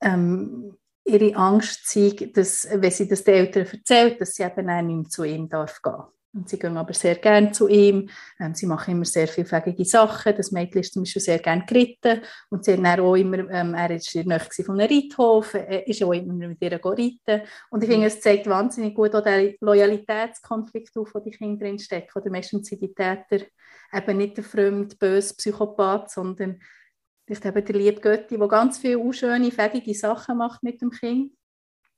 Speaker 1: ähm, ihre Angst sei, dass, wenn sie das den Eltern erzählt, dass sie eben auch nicht mehr zu ihm darf gehen und sie gehen aber sehr gerne zu ihm. Ähm, sie machen immer sehr vielfältige Sachen. Das Mädchen ist zum Beispiel sehr gerne geritten. Und sie hat auch immer, ähm, er war in der Nähe von einem Reithof, er ist auch immer mit ihr reiten. Und ich finde, es zeigt wahnsinnig gut auch den Loyalitätskonflikt auf, wo die Kinder drin stecken. Oder meistens sind die Täter eben nicht der fremde, böse Psychopath, sondern vielleicht eben der liebe Götti, der ganz viele schöne, fähige Sachen macht mit dem Kind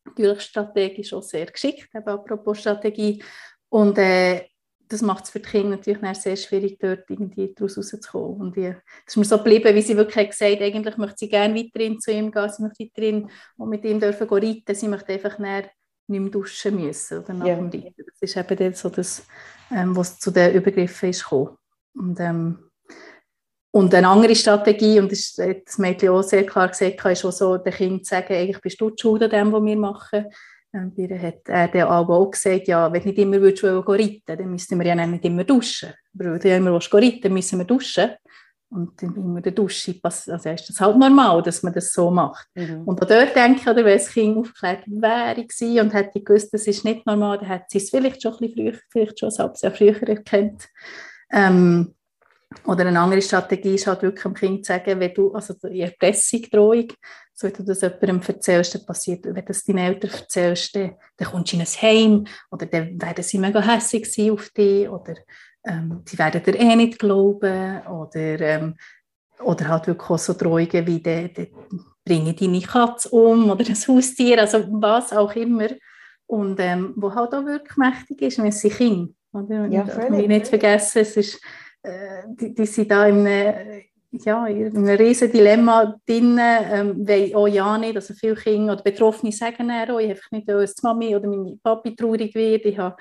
Speaker 1: natürlich strategisch auch sehr geschickt, eben apropos Strategie. Und äh, das macht es für die Kinder natürlich sehr schwierig, dort irgendwie daraus rauszukommen. Und ja, das ist mir so geblieben, wie sie wirklich gesagt hat, eigentlich möchte sie gerne weiterhin zu ihm gehen, sie möchte weiterhin und mit ihm dürfen reiten, sie möchte einfach nicht mehr duschen müssen oder nach yeah. dem Reiten. Das ist eben so das, ähm, was zu den Übergriffen ist gekommen. Und, ähm, und eine andere Strategie, und das hat das Mädchen auch sehr klar gesagt, ist auch so, den Kindern zu sagen, eigentlich bist du die Schuld an dem, was wir machen. Und ihr hat er dann aber auch gesagt, ja, wenn du nicht immer würdest, reiten dann müssten wir ja nicht immer duschen. Aber wenn du immer reiten dann müssen wir duschen. Und dann immer der Dusche also ist das halt normal, dass man das so macht. Mhm. Und auch dort denke ich, oder wenn das Kind aufgeklärt wäre und hätte gewusst, das ist nicht normal, dann hätte sie es vielleicht schon ein bisschen früher, vielleicht schon ein halbes Jahr früher erkannt. Ähm, oder eine andere Strategie ist halt wirklich dem Kind zu sagen, wenn du, also die Erpressung, Drohung, so wenn du das jemandem erzählst, dann passiert, wenn du das deinen Eltern erzählst, dann, dann kommst du in ein Heim oder dann werden sie mega hässlich sein auf dich oder ähm, sie werden dir eh nicht glauben oder, ähm, oder halt wirklich auch so Drohungen wie de, de, bringe deine Katze um oder das Haustier, also was auch immer und ähm, wo halt auch wirklich mächtig ist, wenn sind Kinder. Oder? Ja, völlig. nicht vergessen, es ist äh, die, die sind da in einem, ja, in einem riesen Dilemma drin, ähm, weil auch ja nicht, also viele Kinder oder Betroffene sagen auch, ich einfach nicht, dass die Mami oder meine Papi traurig wird, ich habe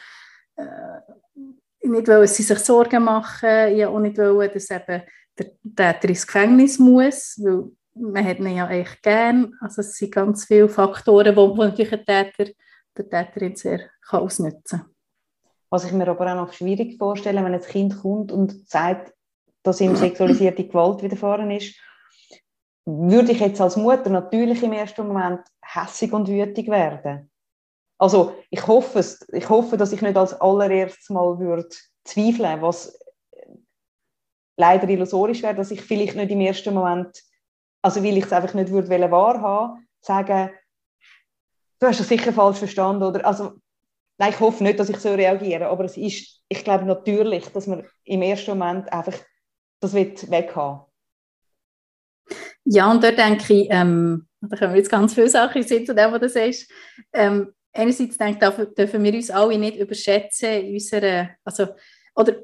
Speaker 1: äh, nicht dass sie sich Sorgen machen, ich habe auch nicht wollen, dass eben der Täter ins Gefängnis muss, weil man hat ihn ja eigentlich gern, also es sind ganz viele Faktoren, wo natürlich ein Täter der Täterin sehr kann ausnutzen kann.
Speaker 5: Was ich mir aber auch noch schwierig vorstelle, wenn ein Kind kommt und sagt, dass ihm sexualisierte Gewalt widerfahren ist, würde ich jetzt als Mutter natürlich im ersten Moment hässig und wütig werden. Also ich hoffe, ich hoffe, dass ich nicht als allererstes mal würde zweifeln, was leider illusorisch wäre, dass ich vielleicht nicht im ersten Moment, also weil ich es einfach nicht würde wahrhaben, sagen, du hast das sicher falsch verstanden oder also Nein, ich hoffe nicht, dass ich so reagiere, aber es ist, ich glaube natürlich, dass man im ersten Moment einfach das wird weghaben.
Speaker 1: Ja, und dort denke ich, ähm, da können wir jetzt ganz viele Sachen sehen zu dem, was du sagst. Ähm, einerseits denke ich, dürfen wir uns alle nicht überschätzen in unserer, also, oder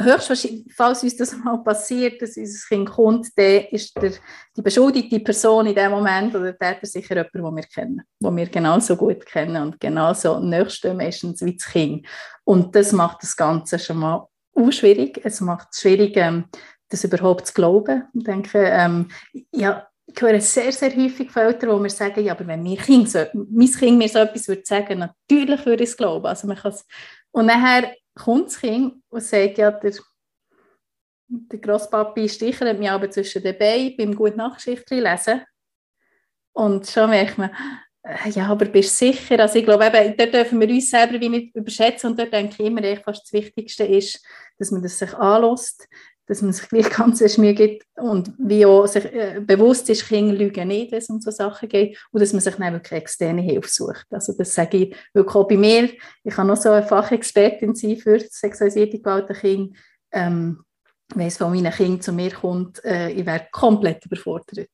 Speaker 1: höchstwahrscheinlich, falls uns das mal passiert, dass unser Kind kommt, dann ist der, die beschuldigte Person in dem Moment oder der Täter sicher jemand, den wir kennen, den wir genauso gut kennen und genauso nächste meistens wie das Kind. Und das macht das Ganze schon mal schwierig. Es macht es schwierig, ähm, das überhaupt zu glauben. Ich denke, ähm, ja, ich höre sehr, sehr häufig von Eltern, die mir sagen, ja, aber wenn mein Kind, so, mein kind mir so etwas würde sagen, natürlich würde ich es glauben. Also man und nachher kommt das Kind und sagt, ja, der, der Grosspapi stichelt mich aber zwischen den Beinen beim guten Nachtschicht lesen. Und schon merkt man, ja, aber bist du sicher? Also ich glaube, eben, dort dürfen wir uns selber wie nicht überschätzen und dort denke ich immer, fast das Wichtigste ist, dass man das sich anlässt, dass man sich gleich ganz Mühe gibt und wie auch sich äh, bewusst ist, Kinder lügen nicht, wenn es um so Sachen geht und dass man sich dann wirklich externe Hilfe sucht. Also das sage ich wirklich auch bei mir. Ich kann noch so eine Fachexpertin sein für sexualisierte Gewalt an Kindern. Ähm, wenn es von meinen Kindern zu mir kommt, äh, ich wäre komplett überfordert.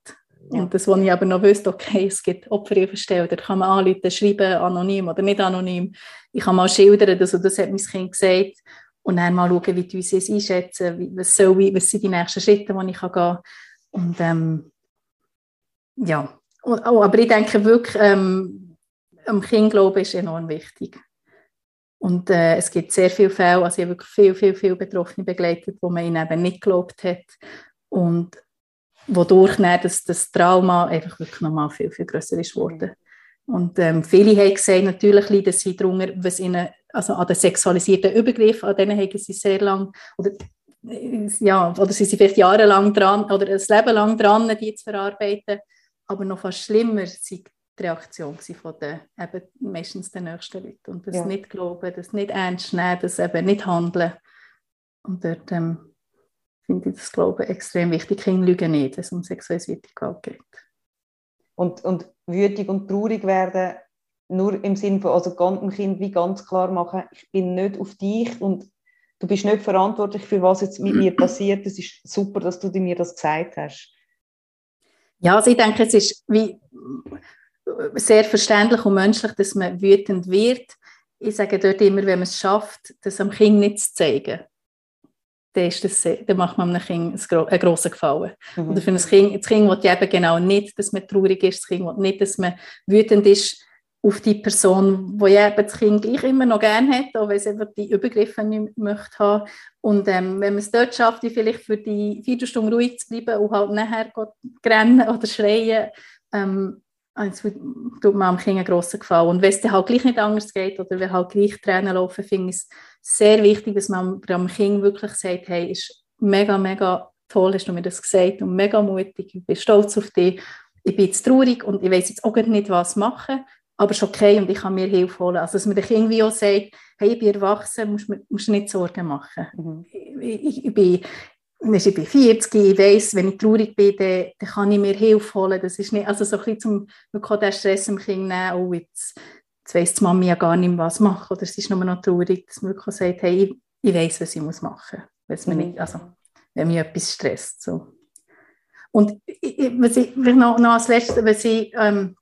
Speaker 1: Und das, was ich aber noch wüsste, okay, es gibt Opferhilfestellen, da kann man anrufen, schreiben, anonym oder nicht anonym. Ich kann mal schildern, also das hat mein Kind gesagt und dann mal schauen, wie die uns es einschätzen, was, soll ich, was sind die nächsten Schritte, die ich gehen kann. Und ähm, ja, und, oh, aber ich denke wirklich, ähm, am Kind glauben ist enorm wichtig. Und äh, es gibt sehr viele Fälle, also ich habe wirklich viel, viel, viel Betroffene begleitet, wo man ihnen eben nicht geglaubt hat und wodurch dann das, das Trauma einfach wirklich nochmal viel, viel grösser ist geworden. Und ähm, viele haben gesagt, natürlich leiden sie darunter, was ihnen, also an den sexualisierten Übergriffen, an denen haben sie sehr lange, oder, ja, oder sie sind vielleicht jahrelang dran, oder ein Leben lang dran, die zu verarbeiten. Aber noch fast schlimmer sind die Reaktion von den, eben meistens den nächsten Leuten. Und das ja. nicht glauben, das nicht ernst nehmen, das eben nicht handeln. Und dort ähm, finde ich das Glauben extrem wichtig. Kinder lügen nicht, wenn es um sexualisierte Gewalt geht.
Speaker 5: Und, und wütig und traurig werden, nur im Sinne von, also dem Kind wie ganz klar machen, ich bin nicht auf dich und du bist nicht verantwortlich für was jetzt mit mir passiert. Es ist super, dass du mir das gesagt hast.
Speaker 1: Ja, also ich denke, es ist wie sehr verständlich und menschlich, dass man wütend wird. Ich sage dort immer, wenn man es schafft, das am Kind nicht zu zeigen, dann, ist das, dann macht man einem Kind einen grossen Gefallen. Mhm. Oder für ein Kind, das Kind will eben genau nicht, dass man traurig ist, das Kind will nicht, dass man wütend ist auf die Person, die ja eben das Kind gleich immer noch gerne hat, auch wenn es einfach die Übergriffe nicht möchte haben. Und ähm, wenn man es dort schafft, vielleicht für die Viertelstunde ruhig zu bleiben und halt nachher rennen oder schreien, ähm, es tut mir am Kind einen grossen Gefallen. Und wenn es dann halt gleich nicht anders geht oder wenn halt gleich Tränen laufen, finde ich es sehr wichtig, dass man am Kind wirklich sagt, hey, ist mega, mega toll, hast du mir das gesagt und mega mutig, ich bin stolz auf dich, ich bin jetzt traurig und ich weiß jetzt auch nicht, was machen, aber es ist okay und ich kann mir Hilfe holen. Also dass man dem Kind wie auch sagt, hey, ich bin erwachsen, musst, musst nicht Sorgen machen. Mhm. Ich, ich, ich, bin, ich bin 40, ich weiss, wenn ich traurig bin, dann, dann, kann ich mir Hilfe holen. Das ist nicht, also so ein bisschen man kann den Stress im Kind nehmen, oh, jetzt, jetzt weiss die Mami ja gar nicht mehr, was machen, oder sie ist nur noch traurig, dass man wirklich sagt, hey, ich, ich weiss, was ich muss machen muss, mhm. also, wenn mich etwas stresst. So. Und ich, was ich, noch, noch als letztes, was ich ähm,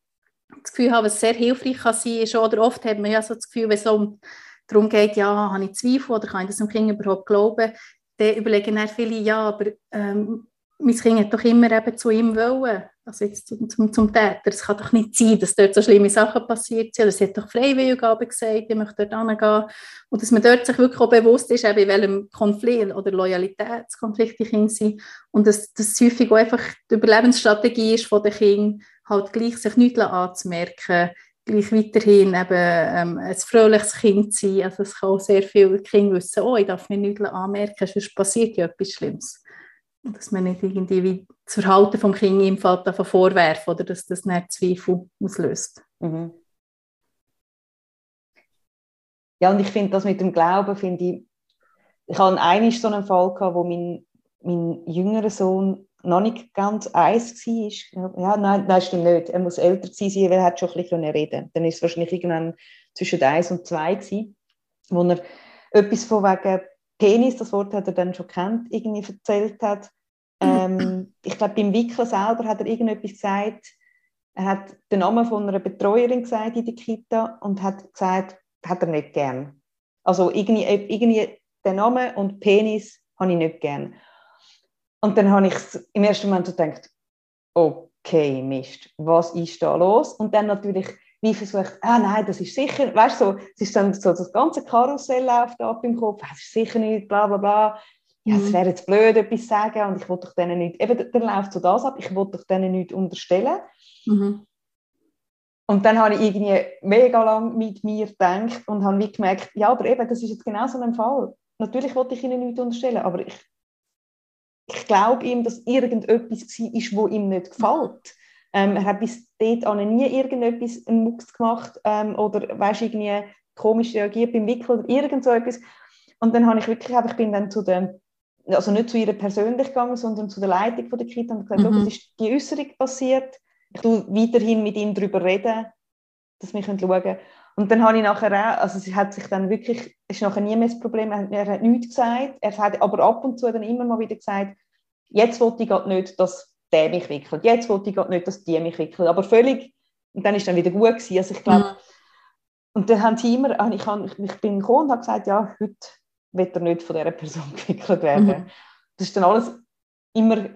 Speaker 1: das Gefühl habe, was sehr hilfreich kann sein, ist, oder oft hat man ja so das Gefühl, wenn es um darum geht, ja, habe ich Zweifel oder kann ich das dem Kind überhaupt glauben, dann überlegen dann viele, ja, aber ähm, mein Kind hat doch immer eben zu ihm wollen, also jetzt zum, zum, zum Täter. Es kann doch nicht sein, dass dort so schlimme Sachen passiert sind. Sie hat doch freiwillig gesagt, ich möchte dort hingehen. Und dass man dort sich wirklich auch bewusst ist, eben in welchem Konflikt oder Loyalitätskonflikt die Kinder sind. Und dass das häufig auch einfach die Überlebensstrategie ist von den Kindern, halt gleich sich nichts anzumerken, gleich weiterhin eben ähm, ein fröhliches Kind sein. Also es kann auch sehr viele Kinder wissen, oh, ich darf mir nichts anmerken, sonst passiert ja etwas Schlimmes. Dass man nicht irgendwie wie das Verhalten des Kindes im Fall davon vorwerfen oder dass das nicht Zweifel auslöst. Mhm.
Speaker 5: Ja, und ich finde das mit dem Glauben, finde ich, ich hatte einmal so einen Fall, gehabt, wo mein, mein jüngerer Sohn noch nicht ganz eins war. Ja, nein, nein, stimmt nicht. Er muss älter sein, weil er hat schon ein bisschen reden Dann ist es wahrscheinlich irgendwann zwischen eins und zwei gewesen, wo er etwas von wegen Penis, das Wort hat er dann schon kennt, irgendwie erzählt hat. Ähm, ich glaube, beim Wickeln selber hat er irgendetwas gesagt. Er hat den Namen von einer Betreuerin gesagt in der Kita und hat gesagt, hat er nicht gern. Also irgendwie, irgendwie den Namen und Penis habe ich nicht gern. Und dann habe ich im ersten Moment gedacht, okay, Mist, was ist da los? Und dann natürlich wie versucht, ah nein, das ist sicher, weißt du, so, es ist dann so das ganze Karussell läuft ab im Kopf, das ist sicher nicht, bla bla bla. Ja, es mhm. wäre jetzt blöd, etwas zu sagen und ich wollte doch denen nicht, eben, dann läuft so das ab, ich wollte doch denen nicht unterstellen. Mhm. Und dann habe ich irgendwie mega lang mit mir gedacht und habe wie gemerkt, ja, aber eben, das ist jetzt genau so ein Fall. Natürlich wollte ich ihnen nichts unterstellen, aber ich ich glaube ihm, dass irgendetwas war, wo ihm nicht gefällt. Ähm, er hat bis dort nie irgendetwas einen Mucks gemacht ähm, oder weißt, irgendwie komisch reagiert beim Wickeln oder irgend so etwas. Und dann habe ich wirklich einfach, bin dann zu der, also nicht zu ihrer persönlich gegangen, sondern zu der Leitung von der Kita und gesagt, mhm. es ist die Äußerung passiert. Ich tue weiterhin mit ihm darüber reden, dass wir schauen können. Und dann habe ich nachher auch, also es hat sich dann wirklich, es ist nachher nie mehr das Problem, er, er hat nichts gesagt, er hat aber ab und zu dann immer mal wieder gesagt, jetzt wollte ich gerade nicht, dass der mich wickelt, jetzt wollte ich gerade nicht, dass die mich wickelt, aber völlig, und dann ist dann wieder gut gewesen, also ich glaube, mhm. und dann haben sie immer, ah, ich, habe, ich bin gekommen und habe gesagt, ja, heute wird er nicht von dieser Person gewickelt werden. Mhm. Das ist dann alles immer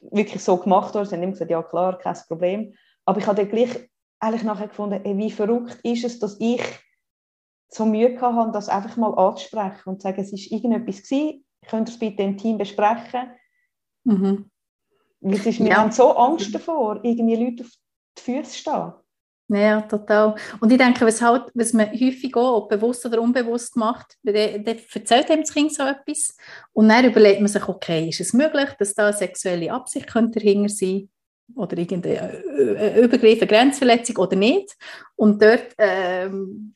Speaker 5: wirklich so gemacht worden, sie haben immer gesagt, ja klar, kein Problem, aber ich habe dann gleich eigentlich nachher gefunden, ey, wie verrückt ist es, dass ich so Mühe hatte, das einfach mal anzusprechen und zu sagen, es ist irgendetwas gewesen, könnt ihr es bitte im Team besprechen? Mhm. ist, wir ja. haben so Angst davor, irgendwie Leute auf die Füße zu stehen.
Speaker 1: Ja, total. Und ich denke, was, halt, was man häufig auch, ob bewusst oder unbewusst macht, der erzählt dem das Kind so etwas und dann überlegt man sich, okay, ist es möglich, dass da eine sexuelle Absicht könnte dahinter sein oder irgendeine äh, übergreifende Grenzverletzung oder nicht. Und dort ähm,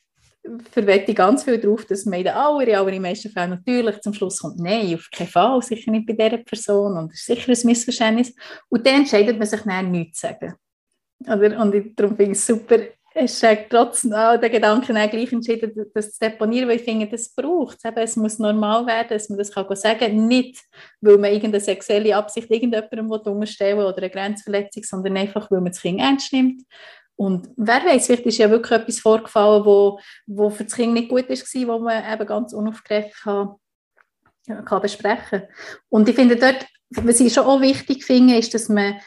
Speaker 1: verwette ich ganz viel darauf, dass man in den aller, allermeisten Fällen natürlich zum Schluss kommt, nein, auf keinen Fall, sicher nicht bei dieser Person und das ist sicher ein Missverständnis. Und dann entscheidet man sich dann nichts zu sagen. Oder? Und ich, darum finde ich es super, es ist trotzdem auch der Gedanke gleich entschieden, das zu deponieren, weil ich finde, das braucht es. Es muss normal werden, dass man das kann sagen kann. Nicht, weil man irgendeine sexuelle Absicht irgendjemandem unterstellen will oder eine Grenzverletzung, sondern einfach, weil man das Kind ernst nimmt. Und wer weiß, vielleicht ist ja wirklich etwas vorgefallen, wo, wo für das Kind nicht gut war, wo man eben ganz unaufgeregt kann, kann besprechen kann. Und ich finde dort, was ich schon auch wichtig finde, ist, dass man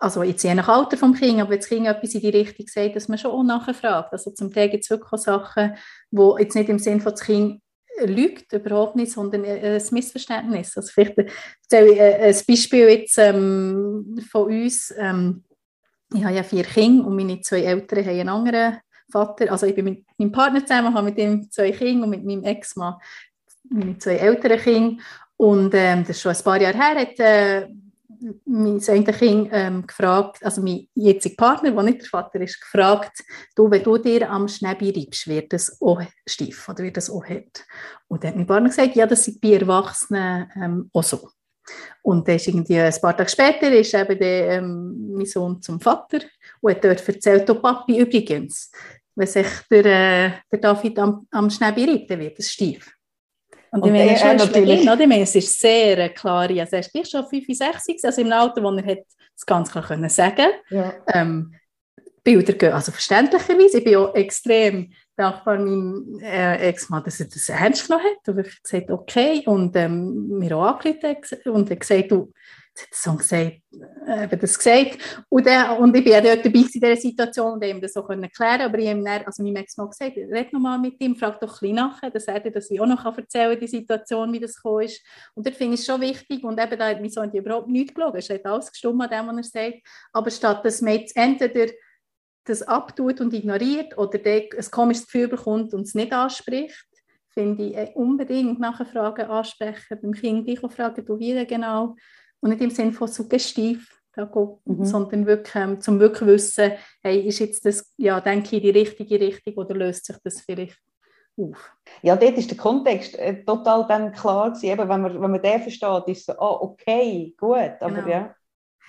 Speaker 1: also jetzt je nach Alter vom Kind, aber wenn das Kind etwas in die Richtung sagt, dass man schon auch nachfragt. Also zum Teil gibt es wirklich Sachen, wo jetzt nicht im Sinn von das Kind lügt, überhaupt nicht, sondern ein Missverständnis. Also vielleicht ich ein Beispiel jetzt ähm, von uns. Ähm, ich habe ja vier Kinder und meine zwei Eltern haben einen anderen Vater. Also ich bin mit meinem Partner zusammen, habe mit ihm zwei Kinder und mit meinem Ex-Mann meine zwei älteren Kinder. Und ähm, das ist schon ein paar Jahre her, hat äh, mein Kind ähm, gefragt, also mein jetziger Partner, der nicht der Vater ist, gefragt, du, wenn du dir am Schnäbi reibst, wird das auch steif oder wird das auch hart? Und dann hat mein Partner gesagt, ja, das ist bei Erwachsenen ähm, auch so. Und dann ist irgendwie ein paar Tage später ist eben der, ähm, mein Sohn zum Vater und hat dort erzählt, oh Papi, übrigens, wenn sich der, äh, der David am, am Schnäbi reibt, dann wird es steif. Und, ich meine, natürlich, oder? ich meine, es ist sehr eine klare, also er ist gleich schon 65, also im Alter, wo er hat das ganz klar können sagen ja. ähm, Bilder gehen, also verständlicherweise, ich bin auch extrem dankbar meinem äh, Ex-Mann, dass er das ernst genommen hat und ich gesagt, okay, und ähm, mir auch angerufen und er gesagt, du, der gesagt, äh, das gesagt. Und, der, und ich war dort dabei in dieser Situation und ihm das so können klären aber ich habe dann, also meinem Ex-Mann gesagt, red nochmal mit ihm, frag doch ein bisschen nachher, dass er dir das auch noch erzählen kann, die Situation, wie das gekommen ist. Und dort finde ich es schon wichtig und eben da hat mein Sohn überhaupt nichts gelogen, er hat alles gestimmt an dem, was er sagt, aber statt dass man jetzt entweder das abtut und ignoriert oder ein komisches Gefühl bekommt und es nicht anspricht, finde ich äh, unbedingt nachher Fragen ansprechen, beim Kind auch fragen, du wie genau, und nicht im Sinne von suggestiv, mhm. sondern wirklich ähm, zum wirklich wissen, hey, ist jetzt das, ja, denke ich, die richtige Richtung oder löst sich das vielleicht auf?
Speaker 5: Ja, dort ist der Kontext äh, total dann klar gewesen. Eben, wenn, man, wenn man den versteht, ist es so, ah, okay, gut, aber genau. ja.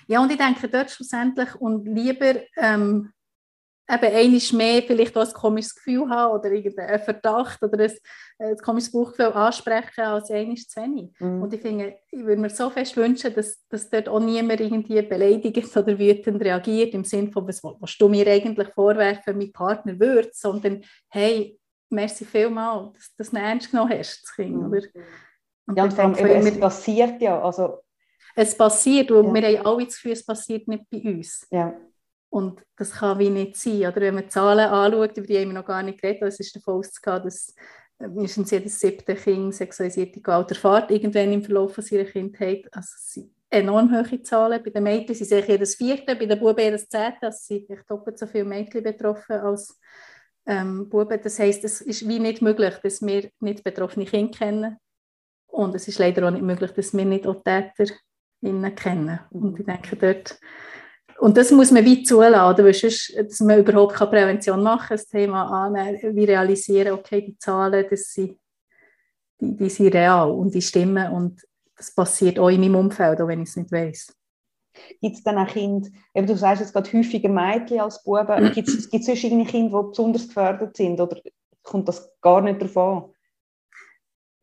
Speaker 1: Ja, und ich denke dort schlussendlich und lieber ähm, eben einiges mehr vielleicht auch ein komisches Gefühl haben oder irgendeinen Verdacht oder ein, ein komisches Bauchgefühl ansprechen als einiges zu wenig. Mhm. Und ich finde, ich würde mir so fest wünschen, dass, dass dort auch niemand irgendwie beleidigt oder wütend reagiert im Sinne von, was, was du mir eigentlich vorwerfen, mein Partner würde, sondern hey, merci vielmals, dass, dass du ernst genommen hast, das Kind.
Speaker 5: Mhm. Oder? Und ja, und vor allem, es passiert ja, also
Speaker 1: es passiert und ja. wir haben alle das Gefühl, es passiert nicht bei uns.
Speaker 5: Ja.
Speaker 1: Und das kann wie nicht sein. Oder wenn man Zahlen anschaut, über die haben wir noch gar nicht geredet, es ist davon auszugehen, dass mindestens jedes siebte Kind sexualisierte Gewalt erfahrt, irgendwann im Verlauf von seiner Kindheit. Also es sind enorm hohe Zahlen. Bei den Mädchen sind es jedes vierte, bei den Buben jedes zehnte. Also sind doppelt so viele Mädchen betroffen als ähm, Buben. Das heisst, es ist wie nicht möglich, dass wir nicht betroffene Kinder kennen. Und es ist leider auch nicht möglich, dass wir nicht auch Täter kennen. Und ich denke, dort Und das muss man wie zulassen, weil sonst, dass man überhaupt keine Prävention machen kann, das Thema annehmen, wie realisieren, okay, die Zahlen, das sind, die, die sind real und die stimmen und das passiert auch in meinem Umfeld, auch wenn ich es nicht weiß.
Speaker 5: Gibt es dann auch Kinder, eben du sagst jetzt gerade häufiger Mädchen als Buben, gibt es sonst Kinder, die besonders gefördert sind oder kommt das gar nicht davon?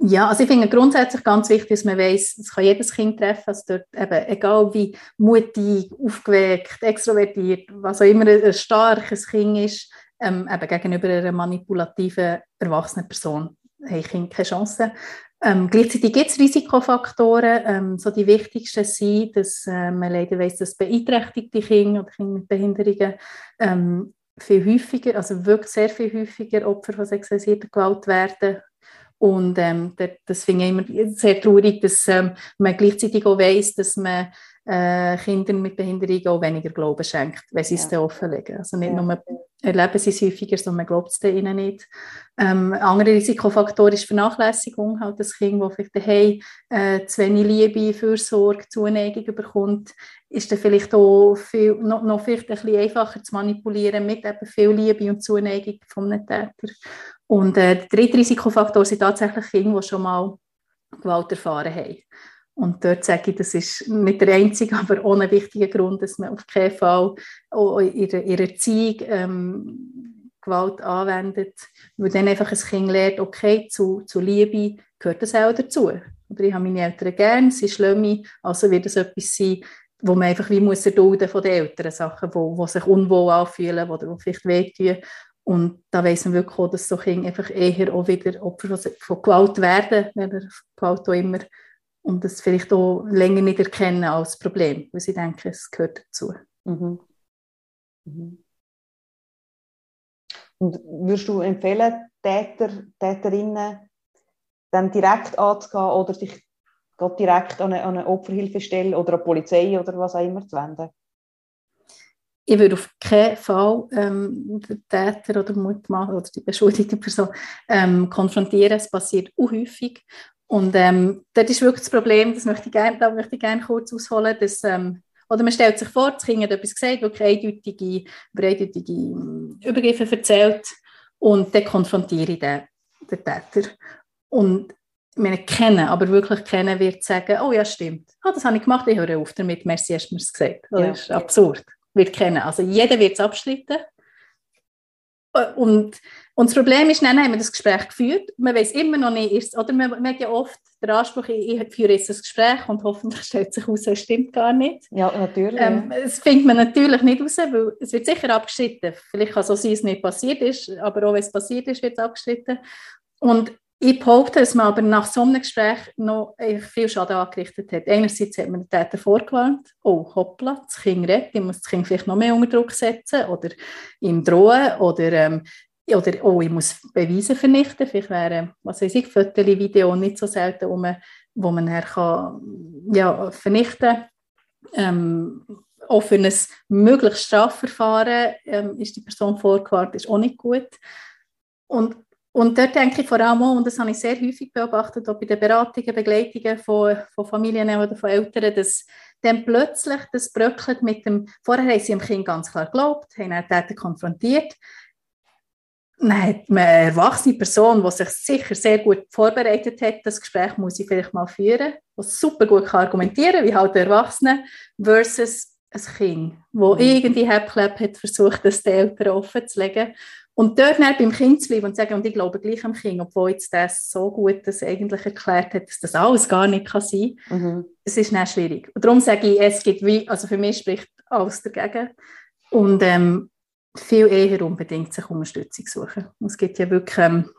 Speaker 1: Ja, also ich finde grundsätzlich ganz wichtig, dass man weiß, es kann jedes Kind treffen, also dort eben, egal wie mutig, aufgeweckt, extrovertiert, was auch immer ein starkes Kind ist, ähm, eben gegenüber einer manipulativen, erwachsenen Person, haben Kinder keine Chance. Ähm, gleichzeitig gibt es Risikofaktoren. Ähm, so die wichtigsten sind, dass äh, man leider weiss, dass beeinträchtigte Kinder oder Kinder mit Behinderungen ähm, viel häufiger, also wirklich sehr viel häufiger Opfer von sexualisierter Gewalt werden und ähm, das finde ich immer sehr traurig, dass ähm, man gleichzeitig auch weiss, dass man äh, Kindern mit Behinderung auch weniger Glauben schenkt, wenn sie es dann offenlegen. Also nicht ja. nur erleben sie es häufiger, sondern man glaubt es ihnen nicht. Ähm, ein anderer Risikofaktor ist Vernachlässigung, halt das Kind, das vielleicht daheim äh, zu wenig Liebe, Fürsorge, Zuneigung bekommt, ist dann vielleicht auch viel, noch, noch vielleicht ein bisschen einfacher zu manipulieren mit eben viel Liebe und Zuneigung von einem Täter. Und äh, der dritte Risikofaktor sind tatsächlich Kinder, die schon mal Gewalt erfahren haben. Und dort sage ich, das ist nicht der einzige, aber ein wichtiger Grund, dass man auf keinen Fall in der Erziehung ähm, Gewalt anwendet, weil dann einfach ein Kind lernt, okay, zu, zu Liebe gehört das auch dazu. Oder ich habe meine Eltern gern, sie schlimme, also wird es etwas sein, wo man einfach wie muss erdulden von den Eltern, Sachen, wo sich unwohl anfühlen oder wo vielleicht wehtun. Und da weiss man wirklich auch, dass so Kinder einfach eher auch wieder Opfer von Gewalt werden, wenn er Gewalt auch immer, und das vielleicht auch länger nicht erkennen als Problem, weil sie denken, es gehört dazu. Mhm.
Speaker 5: Mhm. Und würdest du empfehlen, Täter, Täterinnen dann direkt anzugehen oder sich direkt an eine, an eine Opferhilfestelle oder an die Polizei oder was auch immer zu wenden?
Speaker 1: Ich würde auf keinen Fall ähm, den Täter oder Mutmacher oder die beschuldigte Person ähm, konfrontieren. Es passiert unhäufig. Und ähm, das ist wirklich das Problem, das möchte ich gerne, da möchte ich gerne kurz ausholen, dass, ähm, oder man stellt sich vor, das Kind hat etwas gesagt, wirklich eindeutige, eindeutige ähm, Übergriffe erzählt und dann konfrontiere ich den, den Täter. Und meine kennen, aber wirklich kennen, wird sagen, oh ja, stimmt, ah, das habe ich gemacht, ich höre auf damit, merci, hast du mir es gesagt. Das ja. ist absurd wird kennen. Also jeder wird es abschlitten. Und, und das Problem ist, dann haben wir das Gespräch geführt. Man weiß immer noch nicht, ist, oder man, man hat ja oft den Anspruch, ich, ich führe jetzt das Gespräch und hoffentlich stellt sich heraus, es stimmt gar nicht.
Speaker 5: Ja, natürlich.
Speaker 1: Ähm, das findet man natürlich nicht raus, weil es wird sicher abgeschritten. Vielleicht kann es so sein, es nicht passiert ist, aber auch wenn es passiert ist, wird es abgeschritten. Und ich behaupte, dass man aber nach so einem Gespräch noch viel Schaden angerichtet hat. Einerseits hat man den Täter vorgewarnt, oh hoppla, das Kind redet, ich muss das Kind vielleicht noch mehr unter Druck setzen oder ihm drohen oder, ähm, oder oh, ich muss Beweise vernichten. Vielleicht wäre, was weiß ich, Fotos, Video nicht so selten, man, wo man her kann, ja, vernichten ähm, auch für ein mögliches Strafverfahren ähm, ist die Person vorgewarnt, ist auch nicht gut. Und und dort denke ich vor allem auch, und das habe ich sehr häufig beobachtet, auch bei den Beratungen, Begleitungen von, von Familien oder von Eltern, dass dann plötzlich das bröckelt mit dem, vorher haben sie dem Kind ganz klar geglaubt, haben den Täter konfrontiert, dann hat man eine erwachsene Person, die sich sicher sehr gut vorbereitet hat, das Gespräch muss ich vielleicht mal führen, die super gut argumentieren kann, wie halt der Erwachsene, versus ein Kind, das mhm. irgendwie Heppklapp hat versucht, das den Eltern offen zu legen und dort dann beim Kind zu bleiben und zu sagen, und ich glaube gleich am Kind, obwohl jetzt das so gut das eigentlich erklärt hat, dass das alles gar nicht kann sein kann, mhm. das ist dann schwierig. Und darum sage ich, es gibt wie, also für mich spricht alles dagegen. Und ähm, viel eher unbedingt sich Unterstützung suchen. Und es gibt ja wirklich ähm,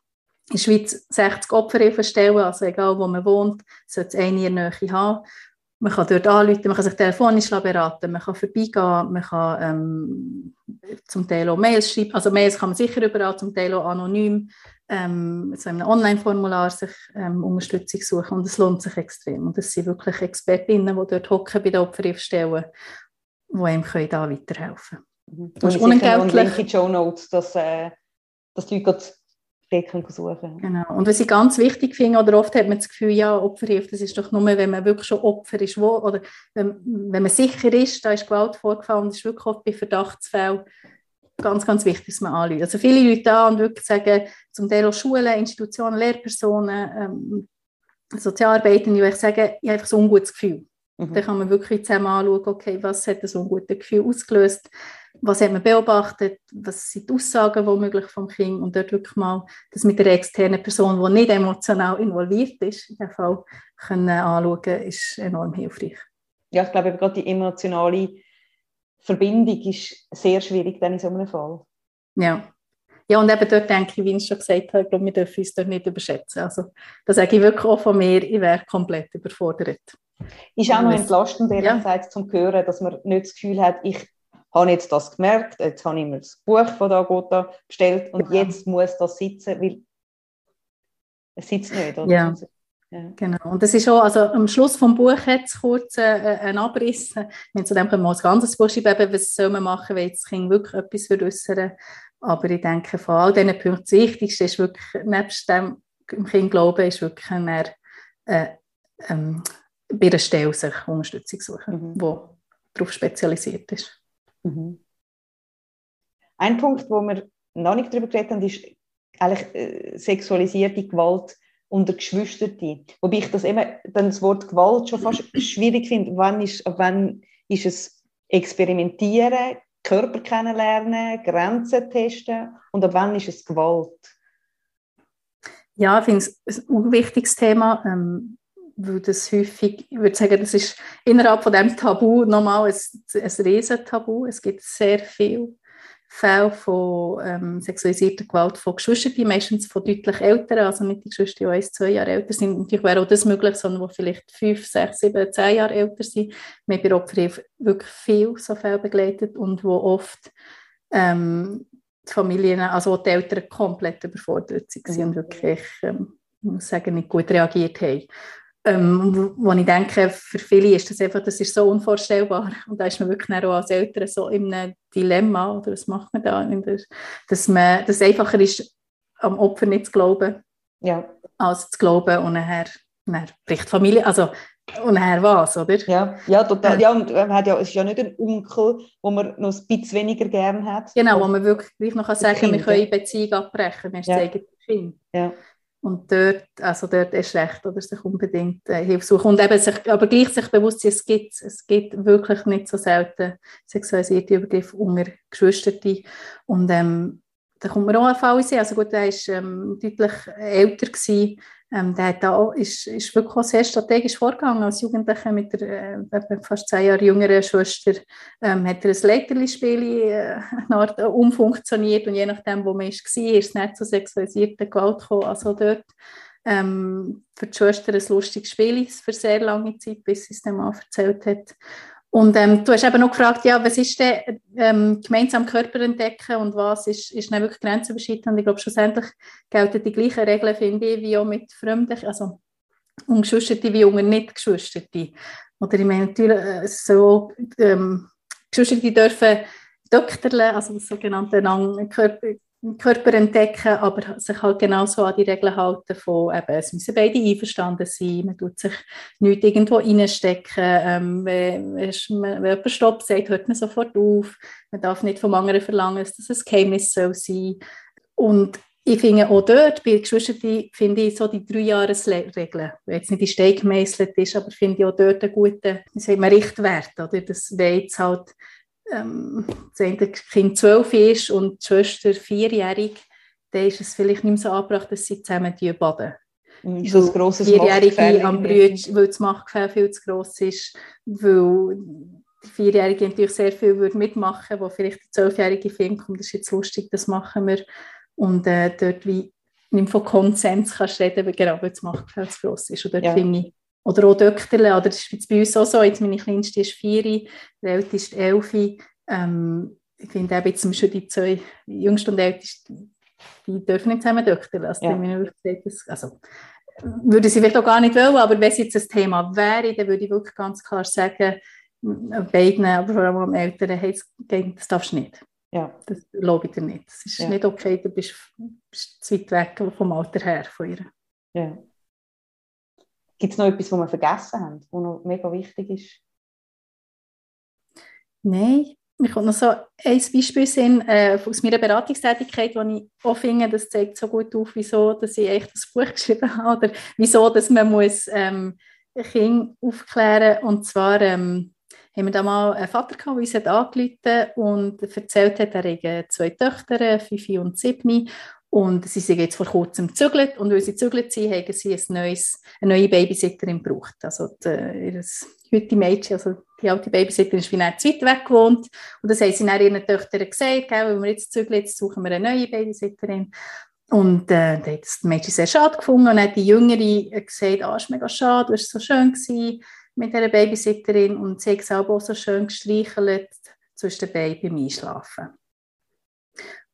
Speaker 1: in der Schweiz 60 Opferhilfestellen, also egal wo man wohnt, sollte es eine in der Nähe haben. Man kann dort anrufen, man kann sich telefonisch beraten, man kann vorbeigehen, man kann ähm, zum Teil auch Mails schreiben. Also Mails kann man sicher überall, zum Teil auch anonym, ähm, so in einem Online-Formular sich ähm, Unterstützung suchen und es lohnt sich extrem. Und das sind wirklich Expertinnen, die dort hocken bei den Opferhilfestellen, die einem können da weiterhelfen können.
Speaker 5: Mhm. Das ist unentgeltlich. Die Show Notes, dass, äh, dass die Leute dort suchen
Speaker 1: Genau. Und was ich ganz wichtig finde, oder oft hat man das Gefühl, ja, Opferhilfe, das ist doch nur, wenn man wirklich schon Opfer ist, wo, oder wenn, wenn man sicher ist, da ist Gewalt vorgefallen, das ist wirklich oft bei Verdachtsfällen ganz, ganz wichtig, dass man anruft. Also viele Leute da und wirklich sagen, zum Teil auch Schulen, Institutionen, Lehrpersonen, ähm, Sozialarbeitende, die ich sage, ich habe einfach so ein ungutes Gefühl. Mhm. Dann kann man wirklich zusammen anschauen, okay, was hat so ein gutes Gefühl ausgelöst, was hat man beobachtet, was sind die Aussagen womöglich vom Kind und dort wirklich mal das mit der externen Person, die nicht emotional involviert ist, in dem Fall können anschauen, ist enorm hilfreich.
Speaker 5: Ja, ich glaube, gerade die emotionale Verbindung ist sehr schwierig dann in so einem Fall.
Speaker 1: Ja. Ja, und eben dort denke ich, wie ich schon gesagt habe, ich glaube, wir dürfen uns dort nicht überschätzen. Also, das sage ich wirklich auch von mir, ich wäre komplett überfordert.
Speaker 5: Ist auch noch entlastend, ehrlich ja. zum Hören, dass man nicht das Gefühl hat, ich habe jetzt das gemerkt, jetzt habe ich mir das Buch von Agota bestellt und genau. jetzt muss das sitzen, weil es sitzt nicht. Oder?
Speaker 1: Ja. ja. Genau. Und das ist auch, also am Schluss des Buches hat es kurz äh, einen Abriss. Wir zu dem können wir ein ganzes Buch schreiben, was soll man machen, wenn das Kind wirklich etwas veräußern Aber ich denke, von all diesen Punkten das Wichtigste ist wirklich, nebst dem im Kind glauben, ist wirklich eine, äh, ähm, bei einer Stelle sich Unterstützung suchen, mhm. die darauf spezialisiert ist. Mhm.
Speaker 5: Ein Punkt, wo wir noch nicht darüber geredet haben, ist eigentlich äh, sexualisierte Gewalt unter Geschwistern. Wobei ich das eben, dann das Wort Gewalt schon fast schwierig finde. Wann ist, wann ist es Experimentieren, Körper kennenlernen, Grenzen testen und ab wann ist es Gewalt?
Speaker 1: Ja, ich finde es ein wichtiges Thema. Ähm, weil das häufig, ich würde sagen, das ist innerhalb von dem Tabu nochmal ein, ein Riesentabu. Es gibt sehr viele Fälle von ähm, sexualisierter Gewalt von Geschwistern, meistens von deutlich älteren, also nicht die Geschwister, die eins, zwei Jahre älter sind. Natürlich wäre auch das möglich, sondern die vielleicht fünf, sechs, sieben, zehn Jahre älter sind. Wir haben bei Opferhilfe wirklich viele so Fälle begleitet und wo oft ähm, die Familien, also die Eltern komplett überfordert waren und wirklich, ähm, ich muss sagen, nicht gut reagiert haben ähm, wo ich denke, für viele ist das einfach, das ist so unvorstellbar. Und da ist man wirklich auch als Eltern so in einem Dilemma, oder was macht man da, dass man, das einfacher ist, am Opfer nicht zu glauben,
Speaker 5: ja.
Speaker 1: als zu glauben und nachher, nachher bricht Familie, also und nachher was, oder?
Speaker 5: Ja, ja total. Ja, und man hat ja, es ist ja nicht ein Onkel, wo man noch ein bisschen weniger gern hat.
Speaker 1: Genau, wo man wirklich noch sagen kann, wir können Beziehung abbrechen, wir haben ja. das Kind.
Speaker 5: Ja.
Speaker 1: Und dort, also dort ist recht, oder sich unbedingt äh, Hilfe suchen. Und eben sich, aber gleich sich bewusst sein, es gibt, es gibt wirklich nicht so selten sexualisierte Übergriffe unter Geschwistern. Und ähm, da kommt mir auch ein Fall sehen. Also gut, er war ähm, deutlich älter gewesen, ähm, der hat da ist, ist wirklich auch sehr strategisch vorgegangen. Als Jugendlicher mit der äh, fast zehn Jahre jüngeren Schwester ähm, hat er ein Leiterli-Spiel äh, äh, umfunktioniert und je nachdem, wo man war, ist es nicht zu sexualisierter Gewalt gekommen. Also dort ähm, für die Schwester ein lustiges Spiel für sehr lange Zeit, bis sie es dem Mann erzählt hat. Und ähm, du hast eben noch gefragt, ja, was ist denn ähm, gemeinsam Körper entdecken und was ist, ist dann wirklich grenzüberschreitend? Ich glaube, schlussendlich gelten die gleichen Regeln, finde ich, wie auch mit Fremden, also Ungeschwisterte wie unter Nicht-Geschwisterte. Oder ich meine, natürlich, äh, so, ähm, Geschwisterte dürfen Doktorle, also das sogenannte Körper, Körper entdecken, aber sich halt genauso an die Regeln halten von eben, es müssen beide einverstanden sein, man tut sich nicht irgendwo reinstecken, ähm, wenn, wenn jemand Stopp sagt, hört man sofort auf, man darf nicht vom anderen verlangen, dass das ein Geheimnis soll sein und ich finde auch dort, bei Geschwistern, finde ich so die Dreijahresregeln, die jetzt nicht in Stein ist, aber finde ich auch dort einen guten, wie sagt man, Richtwert, oder? dass wenn jetzt halt ähm, das Kind zwölf ist und die Schwester vierjährig, dann ist es vielleicht nicht mehr so angebracht, dass sie zusammen baden.
Speaker 5: Mhm, ist das grosses
Speaker 1: Vierjährige am Brütsch, weil das Machtgefälle viel zu gross ist, weil die Vierjährige natürlich sehr viel würde mitmachen wo vielleicht die Zwölfjährige findet, und das ist jetzt lustig, das machen wir. Und äh, dort wie nicht von Konsens kannst reden, weil genau das Machtgefälle zu gross ist. Und dort ja. finde ich, oder auch Dökterle, oder das ist jetzt bei uns auch so, jetzt meine Kleinste ist vier, die älteste ist elf. Ähm, ich finde eben zum Beispiel die zwei, die jüngste und älteste, die dürfen nicht zusammen Dökterle. Also, ja. also, würde sie vielleicht auch gar nicht wollen, aber wenn es jetzt ein Thema wäre, dann würde ich wirklich ganz klar sagen, beiden, aber vor allem am Älteren, hey, das darfst du nicht. Ja. Das glaube ich dir nicht. Das ist ja. nicht okay, du bist, bist zu weit weg vom Alter her von ihr.
Speaker 5: Ja. Gibt es noch etwas, was wir vergessen haben, was noch mega wichtig ist?
Speaker 1: Nein, mir kommt noch so ein Beispiel sehen, äh, aus meiner Beratungstätigkeit, wo ich auch finde, das zeigt so gut auf, wieso dass ich echt das Buch geschrieben habe oder wieso dass man muss, ähm, Kinder aufklären. Und zwar ähm, haben wir da mal einen Vater gehabt, der uns hat angerufen und erzählt hat, er hat zwei Töchter, fünf und sieben. Und sie sind jetzt vor kurzem gezügelt und weil sie gezügelt sind, haben sie ein neues, eine neue Babysitterin gebraucht. Also die, ihr heute Mädchen, also die alte Babysitterin ist wie weit weg gewohnt. Und das haben sie dann ihren Töchtern gesagt, gell, wenn wir jetzt zügeln, jetzt suchen wir eine neue Babysitterin. Und äh, da hat das Mädchen sehr schade gefunden und dann hat die Jüngere gesagt, ah, ist mega schade, du warst so schön gewesen mit dieser Babysitterin und sie hat selber auch so schön gestreichelt zwischen den Baby beim Einschlafen.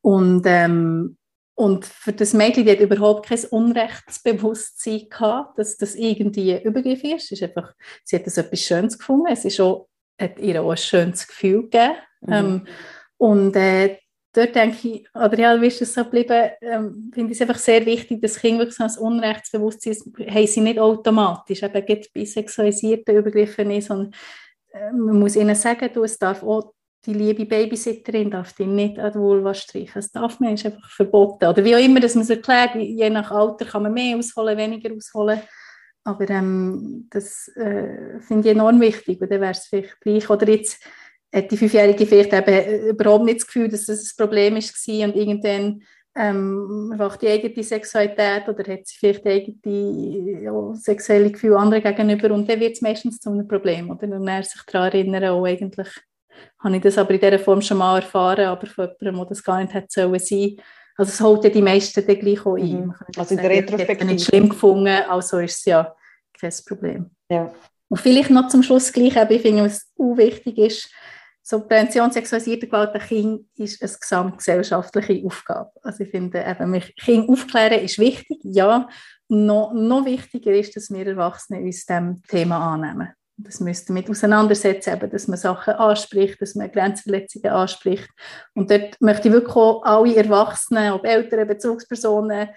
Speaker 1: Und, ähm, und für das Mädchen, die hat überhaupt kein Unrechtsbewusstsein gehabt, dass das irgendwie ein Übergriff ist. ist einfach, sie hat das etwas Schönes gefunden. Es ist auch, hat ihr auch ein schönes Gefühl gegeben. Mhm. Ähm, und äh, dort denke ich, ja, wie ist es so geblieben, ähm, finde ich es einfach sehr wichtig, dass Kinder wirklich so ein Unrechtsbewusstsein haben sie nicht automatisch, eben gibt bei sexualisierten Übergriffen nicht, sondern äh, man muss ihnen sagen, du, es darf auch die liebe Babysitterin darf die nicht an die Vulva streichen. Das darf man, ist einfach verboten. Oder wie auch immer, dass man es erklärt, je nach Alter kann man mehr ausholen, weniger ausholen. Aber ähm, das äh, finde ich enorm wichtig. Und dann wäre es vielleicht gleich. Oder jetzt, hat die Fünfjährige vielleicht eben äh, überhaupt nicht das Gefühl, dass das ein Problem war und irgendwann ähm, die eigene Sexualität oder hat sie vielleicht eigene ja, sexuelle Gefühle anderen gegenüber und dann wird es meistens zu einem Problem. Oder? Und er sich daran erinnern, oh, eigentlich habe ich das aber in dieser Form schon mal erfahren, aber von jemandem, der das gar nicht hätte sollen sein. Also es holt ja die meisten dann gleich auch ein. Mhm.
Speaker 5: Also in der Retrospektive.
Speaker 1: nicht schlimm gefunden, also ist es ja kein Problem.
Speaker 5: Ja.
Speaker 1: Und vielleicht noch zum Schluss gleich, ich finde, was auch wichtig ist, so Prävention sexualisierter Gewalt an Kindern ist eine gesamtgesellschaftliche Aufgabe. Also ich finde, eben, Kinder aufklären ist wichtig, ja. Noch, noch wichtiger ist, dass wir Erwachsene uns dem Thema annehmen. Das müsste mit auseinandersetzen, eben, dass man Sachen anspricht, dass man Grenzverletzungen anspricht. Und dort möchte ich wirklich auch alle Erwachsenen, ob Eltern, Bezugspersonen,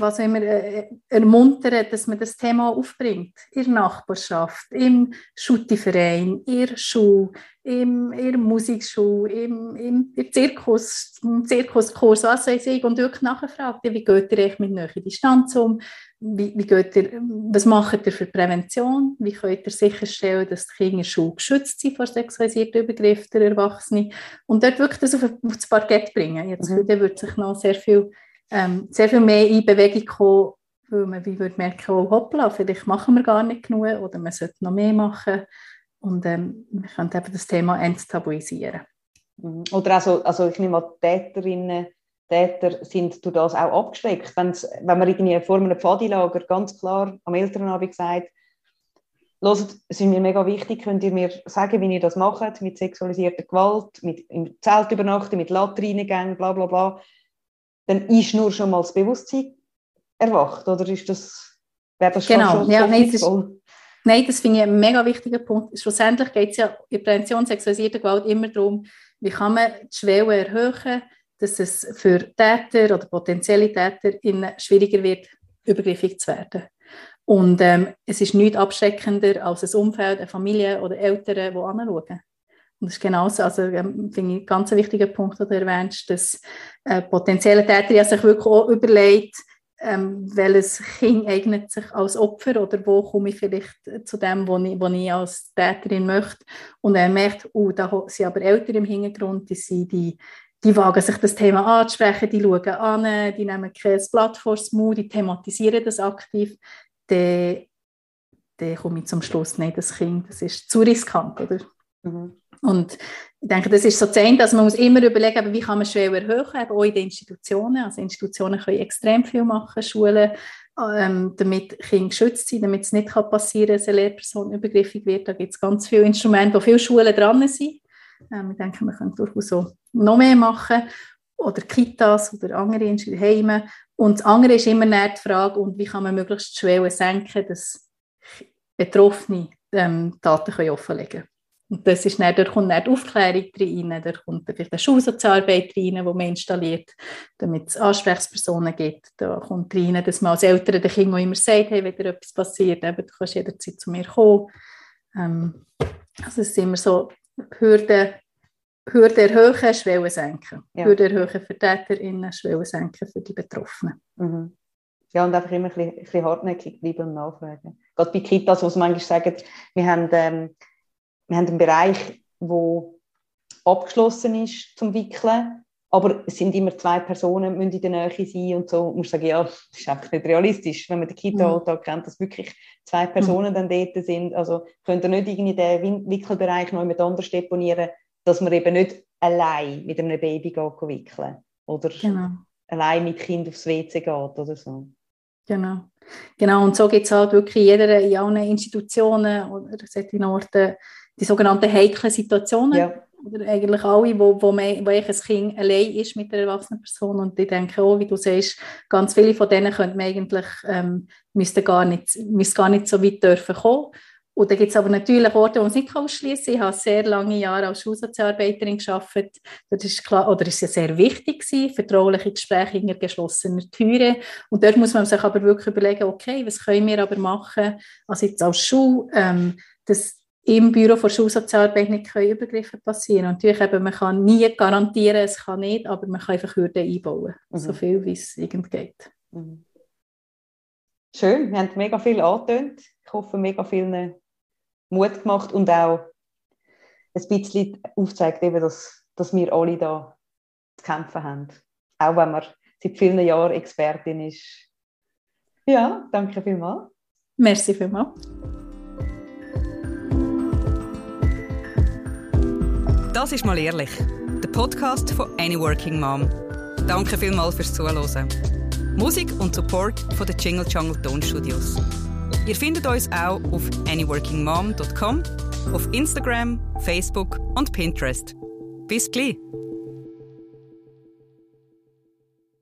Speaker 1: was immer äh, ermuntern, dass man das Thema aufbringt. In der Nachbarschaft, im Schuttiverein, in der Schule, im, in der Musikschule, im, im, im Zirkus, im Zirkuskurs, was weiß ich, und wirklich nachfragt, wie geht ihr mit näher Distanz um? Wie, wie geht ihr, was macht ihr für Prävention? Wie könnt ihr sicherstellen, dass die Kinder in der Schule geschützt sind vor sexualisierten Übergriffen der Erwachsenen? Und dort wirklich das auf, auf das Parkett bringen. Jetzt mhm. wird sich noch sehr viel ähm, sehr viel mehr in Bewegung kommen, weil man wie würde merken, oh, hoppla, vielleicht machen wir gar nicht genug oder man sollte noch mehr machen. Und ähm, wir können eben das Thema enttabuisieren.
Speaker 5: Mhm. Oder also, also ich nehme an, Täterinnen, Täter sind durch das auch abgeschreckt. Wenn's, wenn man irgendwie vor einem Pfadilager ganz klar am Elternabend sagt, Hört, es ist mir mega wichtig, könnt ihr mir sagen, wie ihr das macht, mit sexualisierter Gewalt, mit im Zelt übernachten, mit Latrinengängen, bla bla bla dann ist nur schon mal das Bewusstsein erwacht, oder ist das, wäre das
Speaker 1: genau. schon, schon ja, nein, das, nein, das finde ich ein mega wichtiger Punkt. Schlussendlich geht es ja in Prävention sexualisierter Gewalt immer darum, wie kann man die Schwelle erhöhen, dass es für Täter oder potenzielle Täter schwieriger wird, übergriffig zu werden. Und ähm, es ist nichts abschreckender als ein Umfeld, eine Familie oder Eltern, die anschauen. Und das ist genauso, also ähm, finde ich, ein ganz wichtiger Punkt, den du erwähnst, dass äh, potenzielle Täter ja sich wirklich auch überlegt, ähm, welches Kind eignet sich als Opfer oder wo komme ich vielleicht zu dem, wo ich, wo ich als Täterin möchte. Und er merkt, oh, da sind aber Eltern im Hintergrund, die, sind die, die wagen sich das Thema anzusprechen, die schauen an, die nehmen kein Blatt die thematisieren das aktiv, dann, dann komme ich zum Schluss, nein, das Kind, das ist zu riskant, oder? Mhm. Und ich denke, das ist so zehn, dass man muss immer überlegen, wie kann man Schwelle erhöhen, eben auch in den Institutionen. Also Institutionen können extrem viel machen, Schulen, ähm, damit Kinder geschützt sind, damit es nicht passieren kann, dass eine Lehrperson übergriffig wird. Da gibt es ganz viele Instrumente, wo viele Schulen dran sind. Ähm, ich denke, man könnte durchaus so noch mehr machen. Oder Kitas oder andere Heime. Und das andere ist immer die Frage, und wie kann man möglichst die Schwelle senken, dass Betroffene ähm, Daten können offenlegen können. Und das ist dann, da kommt dann die Aufklärung rein, da kommt vielleicht eine Schulsozialarbeit rein, die man installiert, damit es Ansprechpersonen gibt. Da kommt rein, dass man als Eltern den Kindern immer sagt, hey, wenn dir etwas passiert, eben, du kannst jederzeit zu mir kommen. Ähm, also es ist immer so, Hürden, Hürden erhöhen, Schwellen senken. Ja. Hürden erhöhen für TäterInnen, Schwellen senken für die Betroffenen.
Speaker 5: Mhm. Ja, und einfach immer ein bisschen, ein bisschen hartnäckig bleiben und nachfragen. Gerade bei Kitas, wo sie manchmal sagen, wir haben, ähm, wir haben einen Bereich, der abgeschlossen ist zum Wickeln, aber es sind immer zwei Personen, müssen in der Nähe sein und so. Und muss sagen, ja, das ist einfach nicht realistisch, wenn man den Kita-Alltag mhm. kennt, dass wirklich zwei Personen mhm. dann dort sind. Also könnt ihr nicht irgendwie den Wickelbereich noch jemand anders deponieren, dass man eben nicht allein mit einem Baby geht wickeln oder genau. allein mit Kind aufs WC geht oder so.
Speaker 1: Genau. Genau, und so gibt es halt wirklich in, jeder, in allen Institutionen oder solchen Orten die sogenannten heiklen Situationen. Ja. Oder eigentlich alle, wo, wo, man, wo ein Kind allein ist mit einer erwachsenen Person. Und ich denke auch, wie du sagst, ganz viele von denen könnte man eigentlich, ähm, müssten gar nicht, müssten gar nicht so weit dürfen kommen. Und dann gibt es aber natürlich Orte, wo man es nicht ausschließen kann. Ich habe sehr lange Jahre als Schulsozialarbeiterin gearbeitet. Das ist klar, oder ist ja sehr wichtig gewesen, vertrauliche Gespräche hinter geschlossenen Türen. Und dort muss man sich aber wirklich überlegen, okay, was können wir aber machen, also jetzt als Schule, ähm, dass im Büro für Schulsozialarbeit nicht Übergriffe passieren Und natürlich eben, man kann nie garantieren, es kann nicht, aber man kann einfach Hürden einbauen, mhm. so viel wie es irgend geht. Mhm.
Speaker 5: Schön, wir haben mega viel angetönt. Ich hoffe, mega vielen Mut gemacht und auch ein bisschen aufzeigt, eben, dass, dass wir alle da zu kämpfen haben. Auch wenn man seit vielen Jahren Expertin ist. Ja, danke vielmals.
Speaker 1: Merci vielmals.
Speaker 3: Das ist mal ehrlich. Der Podcast von Any Working Mom. Danke vielmals fürs Zuhören. Musik und Support von den Jingle Jungle Tonstudios. Ihr findet uns auch auf anyworkingmom.com, auf Instagram, Facebook und Pinterest. Bis gleich!